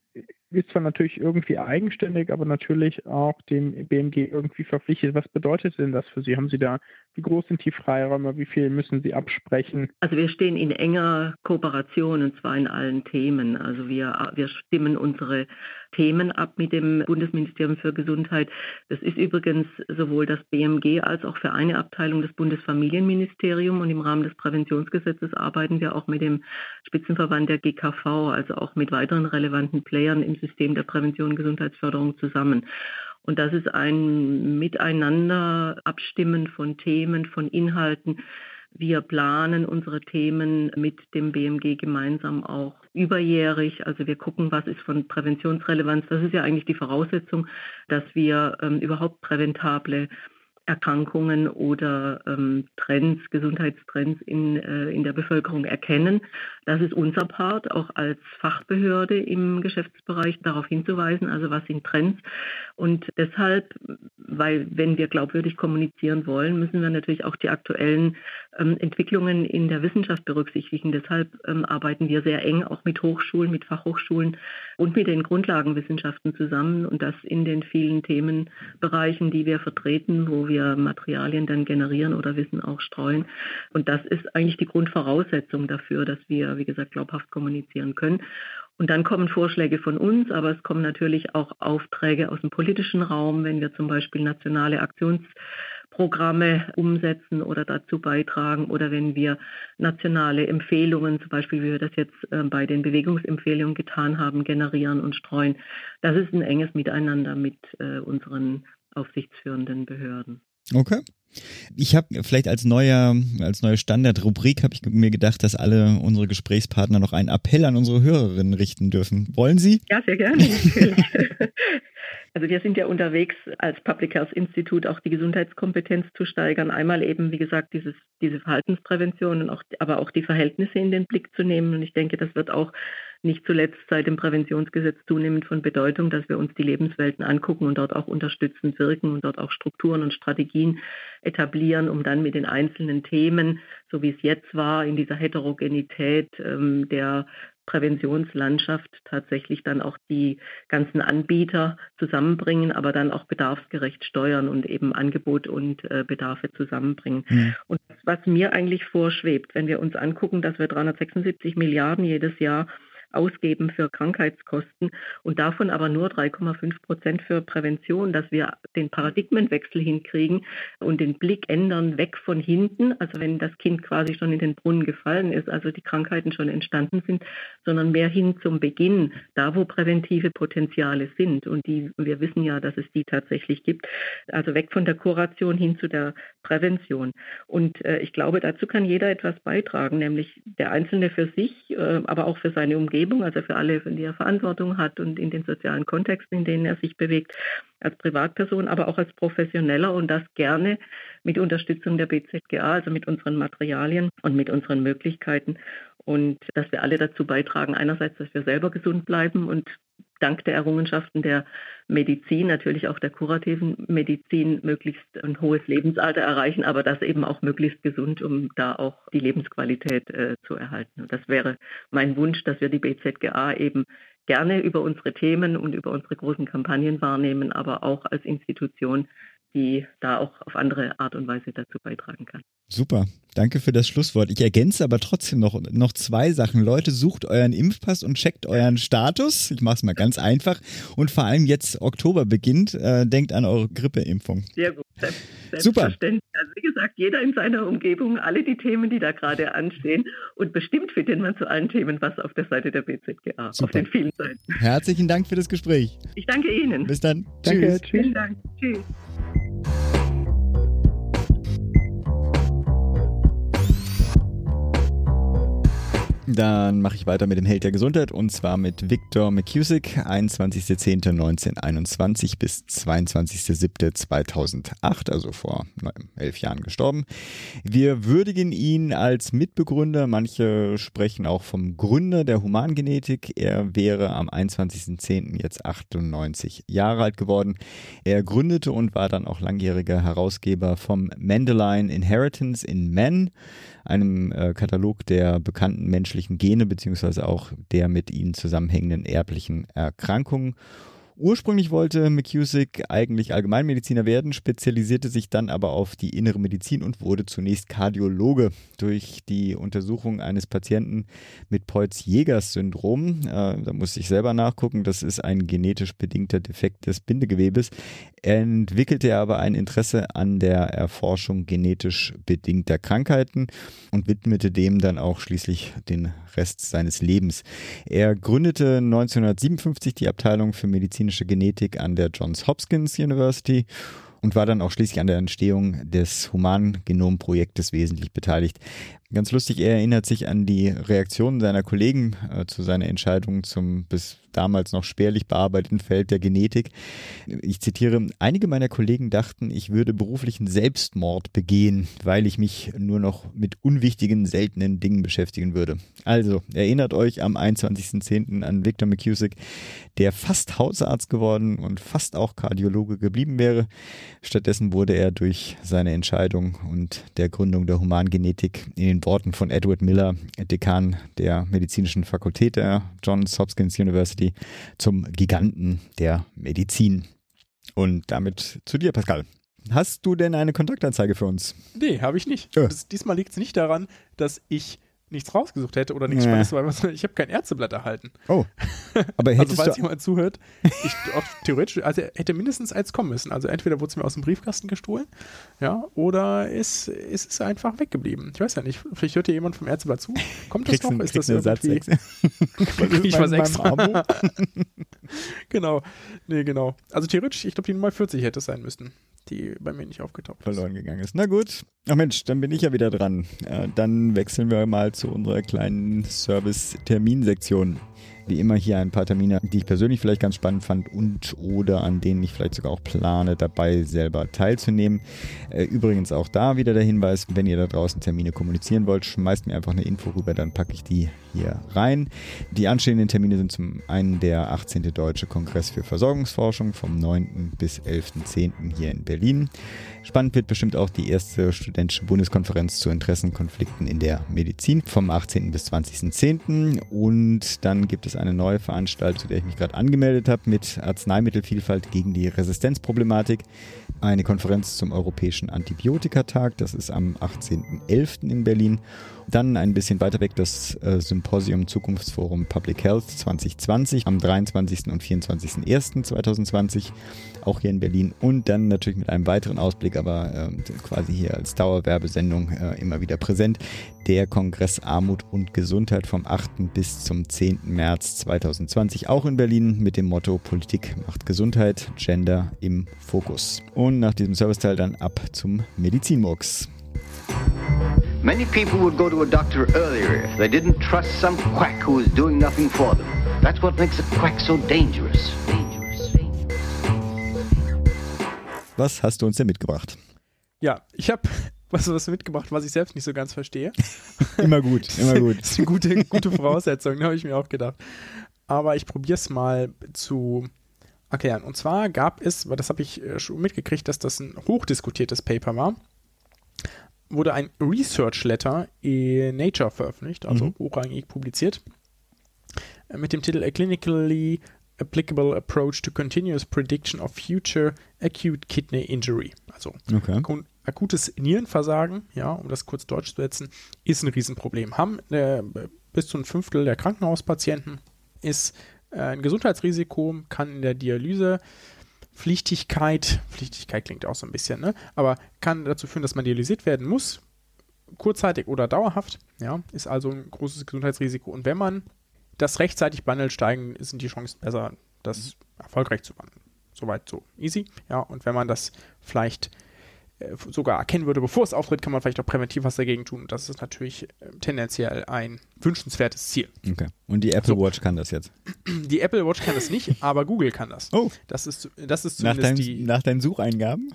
ist zwar natürlich irgendwie eigenständig, aber natürlich auch dem BMG irgendwie verpflichtet. Was bedeutet denn das für Sie? Haben Sie da, wie groß sind die Freiräume? Wie viel müssen Sie absprechen? Also wir stehen in enger Kooperation und zwar in allen Themen. Also wir, wir stimmen unsere Themen ab mit dem Bundesministerium für Gesundheit. Das ist übrigens sowohl das BMG als auch für eine Abteilung des Bundesfamilienministeriums und im Rahmen des Präventionsgesetzes arbeiten wir auch mit dem Spitzenverband der GKV, also auch mit weiteren relevanten Playern im System der Prävention und Gesundheitsförderung zusammen. Und das ist ein Miteinander abstimmen von Themen, von Inhalten, Wir planen unsere Themen mit dem BMG gemeinsam auch überjährig. Also wir gucken, was ist von Präventionsrelevanz. Das ist ja eigentlich die Voraussetzung, dass wir ähm, überhaupt präventable Erkrankungen oder ähm, Trends, Gesundheitstrends in, äh, in der Bevölkerung erkennen. Das ist unser Part, auch als Fachbehörde im Geschäftsbereich darauf hinzuweisen, also was sind Trends. Und deshalb, weil wenn wir glaubwürdig kommunizieren wollen, müssen wir natürlich auch die aktuellen ähm, Entwicklungen in der Wissenschaft berücksichtigen. Deshalb ähm, arbeiten wir sehr eng auch mit Hochschulen, mit Fachhochschulen und mit den Grundlagenwissenschaften zusammen und das in den vielen Themenbereichen, die wir vertreten, wo wir Materialien dann generieren oder Wissen auch streuen. Und das ist eigentlich die Grundvoraussetzung dafür, dass wir, wie gesagt, glaubhaft kommunizieren können. Und dann kommen Vorschläge von uns, aber es kommen natürlich auch Aufträge aus dem politischen Raum, wenn wir zum Beispiel nationale Aktionsprogramme umsetzen oder dazu beitragen oder wenn wir nationale Empfehlungen, zum Beispiel wie wir das jetzt äh, bei den Bewegungsempfehlungen getan haben, generieren und streuen. Das ist ein enges Miteinander mit äh, unseren aufsichtsführenden Behörden. Okay. Ich habe vielleicht als neuer, als neue Standardrubrik habe ich mir gedacht, dass alle unsere Gesprächspartner noch einen Appell an unsere Hörerinnen richten dürfen. Wollen Sie? Ja, sehr gerne. also wir sind ja unterwegs als Public Health Institut auch die Gesundheitskompetenz zu steigern. Einmal eben, wie gesagt, dieses, diese Verhaltensprävention und auch, aber auch die Verhältnisse in den Blick zu nehmen. Und ich denke, das wird auch nicht zuletzt seit dem Präventionsgesetz zunehmend von Bedeutung, dass wir uns die Lebenswelten angucken und dort auch unterstützend wirken und dort auch Strukturen und Strategien etablieren, um dann mit den einzelnen Themen, so wie es jetzt war, in dieser Heterogenität ähm, der Präventionslandschaft tatsächlich dann auch die ganzen Anbieter zusammenbringen, aber dann auch bedarfsgerecht steuern und eben Angebot und äh, Bedarfe zusammenbringen. Mhm. Und was mir eigentlich vorschwebt, wenn wir uns angucken, dass wir 376 Milliarden jedes Jahr ausgeben für Krankheitskosten und davon aber nur 3,5 Prozent für Prävention, dass wir den Paradigmenwechsel hinkriegen und den Blick ändern weg von hinten, also wenn das Kind quasi schon in den Brunnen gefallen ist, also die Krankheiten schon entstanden sind, sondern mehr hin zum Beginn, da wo präventive Potenziale sind. Und die wir wissen ja, dass es die tatsächlich gibt, also weg von der Kuration hin zu der Prävention. Und äh, ich glaube, dazu kann jeder etwas beitragen, nämlich der Einzelne für sich, äh, aber auch für seine Umgebung Umgebung, also für alle, für die er Verantwortung hat und in den sozialen Kontexten, in denen er sich bewegt, als Privatperson, aber auch als Professioneller und das gerne mit Unterstützung der BZGA, also mit unseren Materialien und mit unseren Möglichkeiten. Und dass wir alle dazu beitragen, einerseits, dass wir selber gesund bleiben und dank der Errungenschaften der Medizin, natürlich auch der kurativen Medizin, möglichst ein hohes Lebensalter erreichen, aber das eben auch möglichst gesund, um da auch die Lebensqualität äh, zu erhalten. Und das wäre mein Wunsch, dass wir die BZGA eben gerne über unsere Themen und über unsere großen Kampagnen wahrnehmen, aber auch als Institution die da auch auf andere Art und Weise dazu beitragen kann. Super, danke für das Schlusswort. Ich ergänze aber trotzdem noch, noch zwei Sachen. Leute, sucht euren Impfpass und checkt euren Status. Ich mache es mal ganz einfach. Und vor allem jetzt Oktober beginnt, äh, denkt an eure Grippeimpfung. Sehr gut. Super. Also wie gesagt, jeder in seiner Umgebung, alle die Themen, die da gerade anstehen. Und bestimmt findet man zu allen Themen was auf der Seite der BZGA, Super. auf den vielen Seiten. Herzlichen Dank für das Gespräch. Ich danke Ihnen. Bis dann. Danke, tschüss. tschüss. Vielen Dank. Tschüss. you Dann mache ich weiter mit dem Held der Gesundheit und zwar mit Victor McCusick, 21.10.1921 bis 22.07.2008, also vor elf Jahren gestorben. Wir würdigen ihn als Mitbegründer, manche sprechen auch vom Gründer der Humangenetik. Er wäre am 21.10. jetzt 98 Jahre alt geworden. Er gründete und war dann auch langjähriger Herausgeber vom Mendelein Inheritance in Men einem äh, Katalog der bekannten menschlichen Gene beziehungsweise auch der mit ihnen zusammenhängenden erblichen Erkrankungen Ursprünglich wollte McCusick eigentlich Allgemeinmediziner werden, spezialisierte sich dann aber auf die innere Medizin und wurde zunächst Kardiologe. Durch die Untersuchung eines Patienten mit Peutz-Jägers-Syndrom, äh, da muss ich selber nachgucken, das ist ein genetisch bedingter Defekt des Bindegewebes, entwickelte er aber ein Interesse an der Erforschung genetisch bedingter Krankheiten und widmete dem dann auch schließlich den Rest seines Lebens. Er gründete 1957 die Abteilung für medizinische Genetik an der Johns Hopkins University und war dann auch schließlich an der Entstehung des Humangenomprojektes wesentlich beteiligt. Ganz lustig, er erinnert sich an die Reaktionen seiner Kollegen äh, zu seiner Entscheidung zum bis damals noch spärlich bearbeiteten Feld der Genetik. Ich zitiere, einige meiner Kollegen dachten, ich würde beruflichen Selbstmord begehen, weil ich mich nur noch mit unwichtigen, seltenen Dingen beschäftigen würde. Also, erinnert euch am 21.10. an Victor McCusick, der fast Hausarzt geworden und fast auch Kardiologe geblieben wäre. Stattdessen wurde er durch seine Entscheidung und der Gründung der Humangenetik in den Worten von Edward Miller, Dekan der medizinischen Fakultät der Johns Hopkins University, zum Giganten der Medizin. Und damit zu dir, Pascal. Hast du denn eine Kontaktanzeige für uns? Nee, habe ich nicht. Das, diesmal liegt es nicht daran, dass ich nichts rausgesucht hätte oder nichts Ja. Spannendes, weil was- ich habe kein Ärzteblatt erhalten. Oh, aber Also hättest falls du... jemand zuhört, ich theoretisch, also hätte mindestens eins kommen müssen. Also entweder wurde es mir aus dem Briefkasten gestohlen, ja, oder ist, ist es einfach weggeblieben. Ich weiß ja nicht, vielleicht hört hier jemand vom Ärzteblatt zu. Kommt das Kriegst, noch? einen- Ist das Satz irgendwie? Krieg ich was extra? Genau. Nee, genau. Also theoretisch, ich glaube, die Nummer 40 hätte es sein müssen, die bei mir nicht aufgetaucht ist. verloren gegangen ist. Na gut. Ach Mensch, dann bin ich ja wieder dran. Äh, dann wechseln wir mal zu unserer kleinen Service-Terminsektion. Wie immer hier ein paar Termine, die ich persönlich vielleicht ganz spannend fand und oder an denen ich vielleicht sogar auch plane, dabei selber teilzunehmen. Äh, übrigens auch da wieder der Hinweis, wenn ihr da draußen Termine kommunizieren wollt, schmeißt mir einfach eine Info rüber, dann packe ich die hier rein. Die anstehenden Termine sind zum einen der 18. Deutsche Kongress für Versorgungsforschung vom 9. bis 11.10. hier in Berlin. Spannend wird bestimmt auch die erste studentische Bundeskonferenz zu Interessenkonflikten in der Medizin vom 18. bis 20.10. Und dann gibt es eine neue Veranstaltung, zu der ich mich gerade angemeldet habe, mit Arzneimittelvielfalt gegen die Resistenzproblematik. Eine Konferenz zum Europäischen Antibiotikatag, das ist am 18.11. in Berlin. Dann ein bisschen weiter weg das äh, Symposium Zukunftsforum Public Health 2020 am 23. und 24.01.2020, auch hier in Berlin. Und dann natürlich mit einem weiteren Ausblick, aber ähm, quasi hier als Dauerwerbesendung äh, immer wieder präsent, der Kongress Armut und Gesundheit vom 8. bis zum 10. März 2020, auch in Berlin mit dem Motto Politik macht Gesundheit, Gender im Fokus. Und nach diesem Serviceteil dann ab zum Medizinmurks. Many people would go to a doctor earlier if they didn't trust some quack who is doing nothing for them. That's what makes a quack so dangerous. Dangerous. Was hast du uns denn mitgebracht? Ja, ich habe was, was mitgebracht, was ich selbst nicht so ganz verstehe. Immer gut, immer gut. Das ist eine gute, gute Voraussetzung, habe ich mir auch gedacht. Aber ich probiere es mal zu erklären. Und zwar gab es, weil das habe ich äh, schon mitgekriegt, dass das ein hochdiskutiertes Paper war, wurde ein Research Letter in Nature veröffentlicht, also Mhm. hochrangig publiziert, äh, mit dem Titel A Clinically Applicable Approach to Continuous Prediction of Future Acute Kidney Injury. Also Okay. Akutes Nierenversagen, ja, um das kurz deutsch zu setzen, ist ein Riesenproblem. Haben äh, bis zu ein Fünftel der Krankenhauspatienten ist äh, ein Gesundheitsrisiko, kann in der Dialyse Pflichtigkeit, Pflichtigkeit klingt auch so ein bisschen, ne? aber kann dazu führen, dass man dialysiert werden muss, kurzzeitig oder dauerhaft, ja, ist also ein großes Gesundheitsrisiko. Und wenn man das rechtzeitig behandelt, steigen, sind die Chancen besser, das erfolgreich zu behandeln. Soweit so easy, ja, und wenn man das vielleicht sogar erkennen würde, bevor es auftritt, kann man vielleicht auch präventiv was dagegen tun. Das ist natürlich äh, tendenziell ein wünschenswertes Ziel. Okay. Und die Apple Watch kann das jetzt. Die Apple Watch kann das nicht, aber Google kann das. Oh. Das ist, das ist Nach, zumindest dein, die. nach deinen Sucheingaben?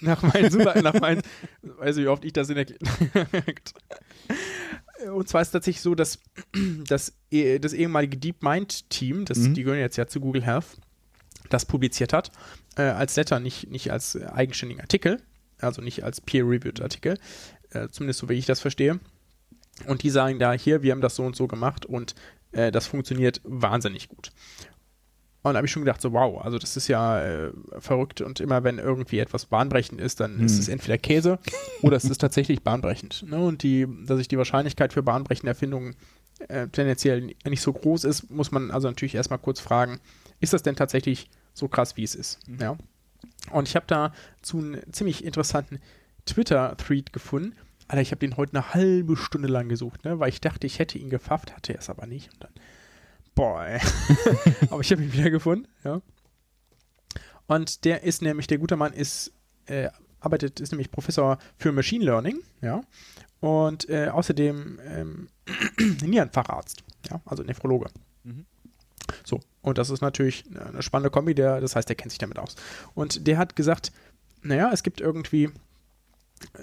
Nach meinen, Suche- nach meinen, weiß ich, wie oft ich das in der. Und zwar ist es tatsächlich so, dass das, eh- das ehemalige DeepMind-Team, das, Mhm. die gehören jetzt ja zu Google Health, das publiziert hat, äh, als Letter, nicht, nicht als äh, eigenständigen Artikel, also nicht als Peer-Reviewed Artikel, äh, zumindest so wie ich das verstehe. Und die sagen da, hier, wir haben das so und so gemacht und äh, das funktioniert wahnsinnig gut. Und da habe ich schon gedacht, so wow, also das ist ja äh, verrückt und immer wenn irgendwie etwas bahnbrechend ist, dann ist Hm. es entweder Käse oder es ist tatsächlich bahnbrechend. Ne? Und die, dass sich die Wahrscheinlichkeit für bahnbrechende Erfindungen äh, tendenziell nicht so groß ist, muss man also natürlich erstmal kurz fragen, ist das denn tatsächlich so krass, wie es ist? Ja. Und ich habe dazu einen ziemlich interessanten Twitter-Thread gefunden. Alter, ich habe den heute eine halbe Stunde lang gesucht, ne? weil ich dachte, ich hätte ihn gefafft, hatte er es aber nicht. Und dann, boah, aber ich habe ihn wieder gefunden, ja. Und der ist nämlich, der gute Mann ist äh, arbeitet, ist nämlich Professor für Machine Learning, ja, und äh, außerdem ähm, Nierenfacharzt, ja, also Nephrologe. So, und das ist natürlich eine spannende Kombi, der, das heißt, der kennt sich damit aus. Und der hat gesagt, naja, es gibt irgendwie,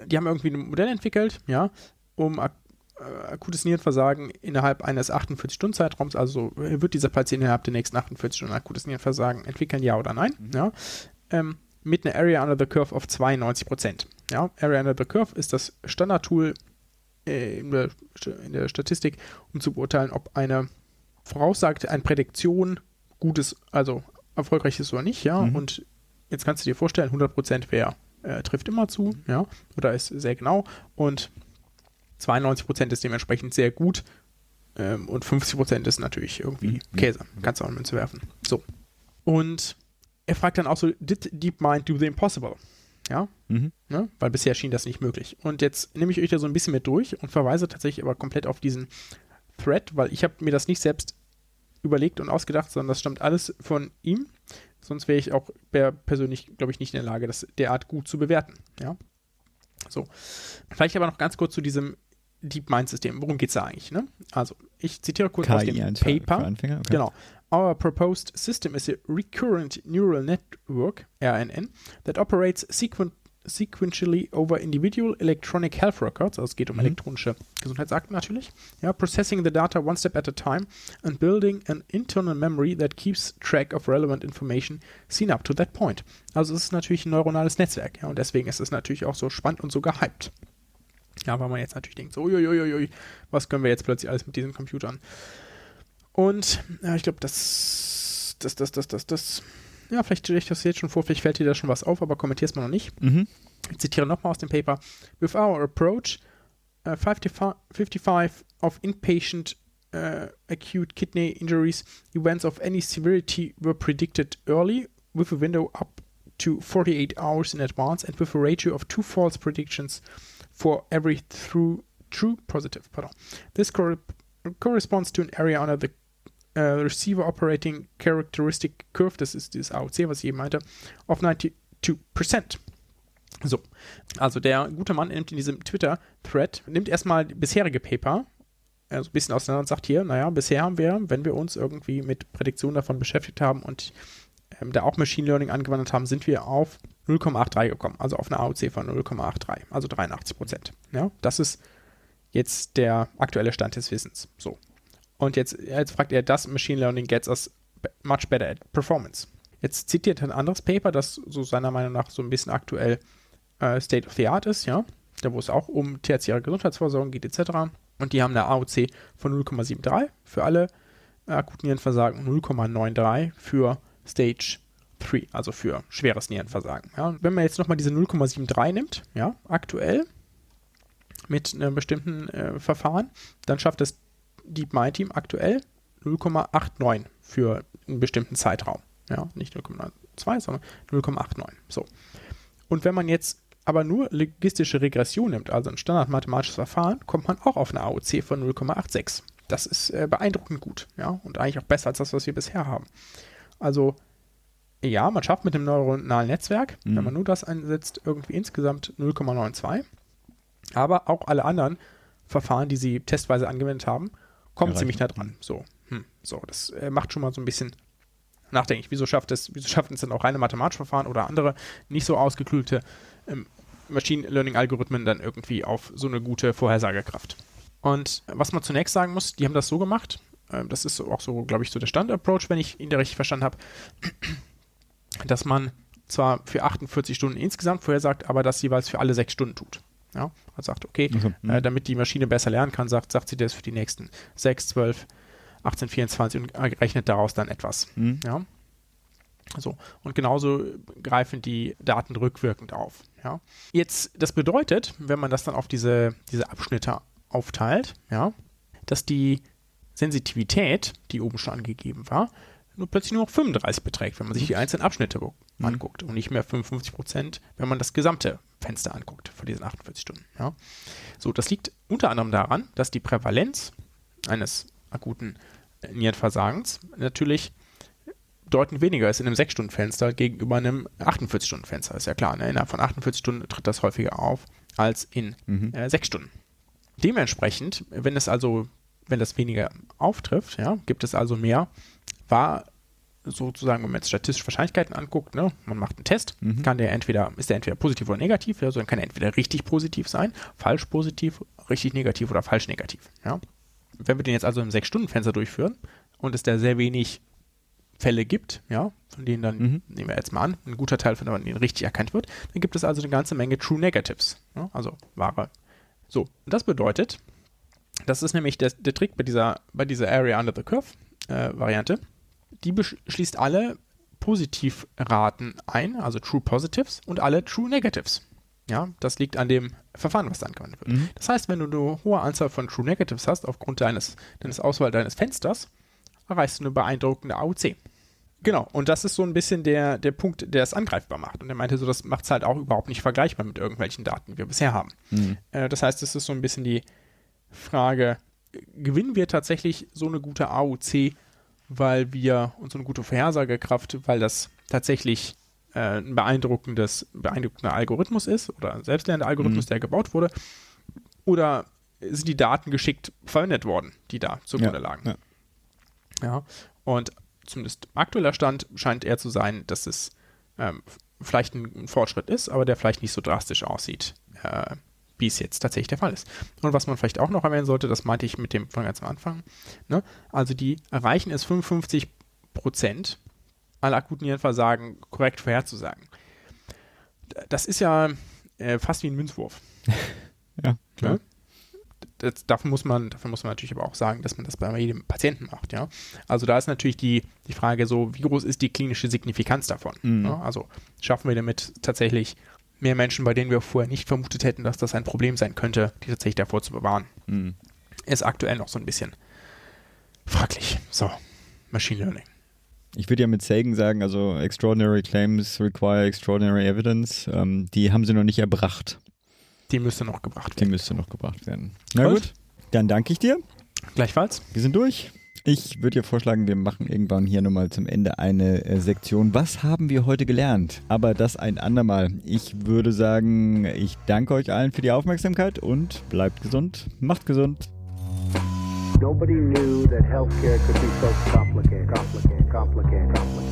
die haben irgendwie ein Modell entwickelt, ja, um ak äh, akutes Nierenversagen innerhalb eines 48-Stunden-Zeitraums, also wird dieser Patient innerhalb der nächsten 48 Stunden akutes Nierenversagen entwickeln, ja oder nein, Mhm. ja, ähm, mit einer Area Under the Curve auf 92 Prozent. Ja, Area Under the Curve ist das Standardtool äh, in, der, in der Statistik, um zu beurteilen, ob eine voraussagt, eine Prädiktion gutes, also erfolgreich ist oder nicht, ja. Mhm. Und jetzt kannst du dir vorstellen, 100% wer äh, trifft immer zu, ja, oder ist sehr genau und 92% ist dementsprechend sehr gut ähm, und 50% ist natürlich irgendwie Mhm. Käse, kannst du auch in Münze werfen. So. Und er fragt dann auch so, did DeepMind do the impossible? Ja, Mhm. ne? weil bisher schien das nicht möglich. Und jetzt nehme ich euch da so ein bisschen mit durch und verweise tatsächlich aber komplett auf diesen Thread, weil ich habe mir das nicht selbst überlegt und ausgedacht, sondern das stammt alles von ihm. Sonst wäre ich auch persönlich, glaube ich, nicht in der Lage, das derart gut zu bewerten. Ja. So. Vielleicht aber noch ganz kurz zu diesem DeepMind-System. Worum geht es da eigentlich? Ne? Also, ich zitiere kurz aus KI dem als für, Paper. Anfänger. Okay. Genau. Our proposed system is a recurrent neural network, RNN, that operates sequen sequentially over individual electronic health records, also es geht um Mhm. elektronische Gesundheitsakten natürlich, ja, processing the data one step at a time and building an internal memory that keeps track of relevant information seen up to that point. Also es ist natürlich ein neuronales Netzwerk, ja, und deswegen ist es natürlich auch so spannend und so gehypt. Ja, weil man jetzt natürlich denkt, so, uiuiuiui, was können wir jetzt plötzlich alles mit diesen Computern? Und ja, ich glaube, das, das, das, das, das, das, ja, vielleicht stelle ich das jetzt schon vor, vielleicht fällt dir da schon was auf, aber kommentier es mal noch nicht. Mhm. Ich zitiere nochmal aus dem Paper. With our approach, uh, 55, 55 of inpatient uh, acute kidney injuries events of any severity were predicted early with a window up to 48 hours in advance and with a ratio of two false predictions for every through true positive. Pardon. This cor corresponds to an area under the uh, receiver operating characteristic curve, das ist dieses AOC, was ich eben meinte, of 92%. So, also der gute Mann nimmt in diesem Twitter-Thread, nimmt erstmal bisherige Paper, also ein bisschen auseinander und sagt hier, naja, bisher haben wir, wenn wir uns irgendwie mit Prädiktionen davon beschäftigt haben und ähm, da auch Machine Learning angewandt haben, sind wir auf 0,83 gekommen, also auf eine AOC von 0,83, also 83 Prozent. Ja, das ist jetzt der aktuelle Stand des Wissens. So. Und jetzt, jetzt fragt er, das Machine Learning gets us much better at performance. Jetzt zitiert er ein anderes Paper, das so seiner Meinung nach so ein bisschen aktuell äh, State of the Art ist, ja, da wo es auch um tertiäre Gesundheitsversorgung geht, etc. Und die haben eine AOC von 0,73 für alle äh, akuten Nierenversagen und 0,93 für Stage 3, also für schweres Nierenversagen. Ja. Wenn man jetzt nochmal diese 0,73 nimmt, ja, aktuell mit einem bestimmten äh, Verfahren, dann schafft das DeepMind-Team aktuell 0,89 für einen bestimmten Zeitraum. Ja, nicht 0,92, sondern 0,89. So. Und wenn man jetzt aber nur logistische Regression nimmt, also ein standardmathematisches Verfahren, kommt man auch auf eine AOC von 0,86. Das ist äh, beeindruckend gut, ja, und eigentlich auch besser als das, was wir bisher haben. Also, ja, man schafft mit dem neuronalen Netzwerk, Mhm. wenn man nur das einsetzt, irgendwie insgesamt 0,92. Aber auch alle anderen Verfahren, die sie testweise angewendet haben, Erreichen. ziemlich nah dran. So, hm, so das äh, macht schon mal so ein bisschen nachdenklich. Wieso schafft es, wieso schaffen es dann auch reine mathematische Verfahren oder andere nicht so ausgeklügelte ähm, Machine Learning Algorithmen dann irgendwie auf so eine gute Vorhersagekraft? Und was man zunächst sagen muss, die haben das so gemacht. ähm, das ist auch so, glaube ich, so der Standard-Approach, wenn ich ihn da richtig verstanden habe, dass man zwar für 48 Stunden insgesamt vorhersagt, aber das jeweils für alle sechs Stunden tut. Ja, also sagt, okay, Also, mhm. äh, damit die Maschine besser lernen kann, sagt, sagt sie das für die nächsten 6, 12, 18, 24 und rechnet daraus dann etwas. Mhm. Ja. So, und genauso greifen die Daten rückwirkend auf. Ja. Jetzt, das bedeutet, wenn man das dann auf diese, diese Abschnitte aufteilt, ja, dass die Sensitivität, die oben schon angegeben war, nur plötzlich nur noch 35 beträgt, wenn man sich die einzelnen Abschnitte Mhm. anguckt und nicht mehr 55 Prozent, wenn man das gesamte Fenster anguckt von diesen 48 Stunden. Ja. So, das liegt unter anderem daran, dass die Prävalenz eines akuten äh, Nierenversagens natürlich bedeutend weniger ist in einem 6-Stunden-Fenster gegenüber einem 48-Stunden-Fenster. Ist ja klar, ne? innerhalb von 48 Stunden tritt das häufiger auf als in Mhm. äh, 6 Stunden. Dementsprechend, wenn es also, wenn das weniger auftrifft, ja, gibt es also mehr, war sozusagen, wenn man jetzt statistische Wahrscheinlichkeiten anguckt, ne, man macht einen Test, Mhm. kann der entweder, ist der entweder positiv oder negativ, ja, sondern kann er entweder richtig positiv sein, falsch positiv, richtig negativ oder falsch negativ. Ja. Wenn wir den jetzt also im 6-Stunden-Fenster durchführen und es da sehr wenig Fälle gibt, ja, von denen dann, Mhm. nehmen wir jetzt mal an, ein guter Teil von denen richtig erkannt wird, dann gibt es also eine ganze Menge True Negatives, ja, also wahre. So, und das bedeutet, das ist nämlich der, der Trick bei dieser, bei dieser Area Under the Curve äh, Variante, die beschließt alle Positivraten ein, also True Positives und alle True Negatives. Ja, das liegt an dem Verfahren, was da angewandt wird. Mhm. Das heißt, wenn du eine hohe Anzahl von True Negatives hast, aufgrund deines, deines Auswahl deines Fensters, erreichst du eine beeindruckende AOC. Genau, und das ist so ein bisschen der, der Punkt, der es angreifbar macht. Und er meinte so, das macht es halt auch überhaupt nicht vergleichbar mit irgendwelchen Daten, die wir bisher haben. Mhm. Äh, das heißt, es ist so ein bisschen die Frage, gewinnen wir tatsächlich so eine gute AOC, weil wir und so eine gute Vorhersagekraft, weil das tatsächlich äh, ein beeindruckendes, beeindruckender Algorithmus ist oder ein selbstlernender Algorithmus, Mhm. der gebaut wurde, oder sind die Daten geschickt verwendet worden, die da zugrunde Ja, lagen. ja. Ja, und zumindest aktueller Stand scheint eher zu sein, dass es ähm, vielleicht ein, ein Fortschritt ist, aber der vielleicht nicht so drastisch aussieht, äh, wie es jetzt tatsächlich der Fall ist. Und was man vielleicht auch noch erwähnen sollte, das meinte ich mit dem von ganz am Anfang, ne? also die erreichen es 55 Prozent aller akuten Hirnversagen korrekt vorherzusagen. Das ist ja äh, fast wie ein Münzwurf. Ja, klar. Ne? Das, dafür, muss man, dafür muss man natürlich aber auch sagen, dass man das bei jedem Patienten macht. Ja? Also da ist natürlich die, die Frage so, wie groß ist die klinische Signifikanz davon? Mhm. Ne? Also schaffen wir damit tatsächlich mehr Menschen, bei denen wir vorher nicht vermutet hätten, dass das ein Problem sein könnte, die tatsächlich davor zu bewahren. Mhm. Ist aktuell noch so ein bisschen fraglich. So, Machine Learning. Ich würde ja mit Sagan sagen, also extraordinary claims require extraordinary evidence. Ähm, die haben sie noch nicht erbracht. Die müsste noch gebracht Die werden. müsste noch gebracht werden. Na Gut. gut, dann danke ich dir. Gleichfalls. Wir sind durch. Ich würde dir vorschlagen, wir machen irgendwann hier nochmal zum Ende eine äh, Sektion. Was haben wir heute gelernt? Aber das ein andermal. Ich würde sagen, ich danke euch allen für die Aufmerksamkeit und bleibt gesund, macht gesund. Nobody knew that healthcare could be so complicated, complicated, complicated, complicated.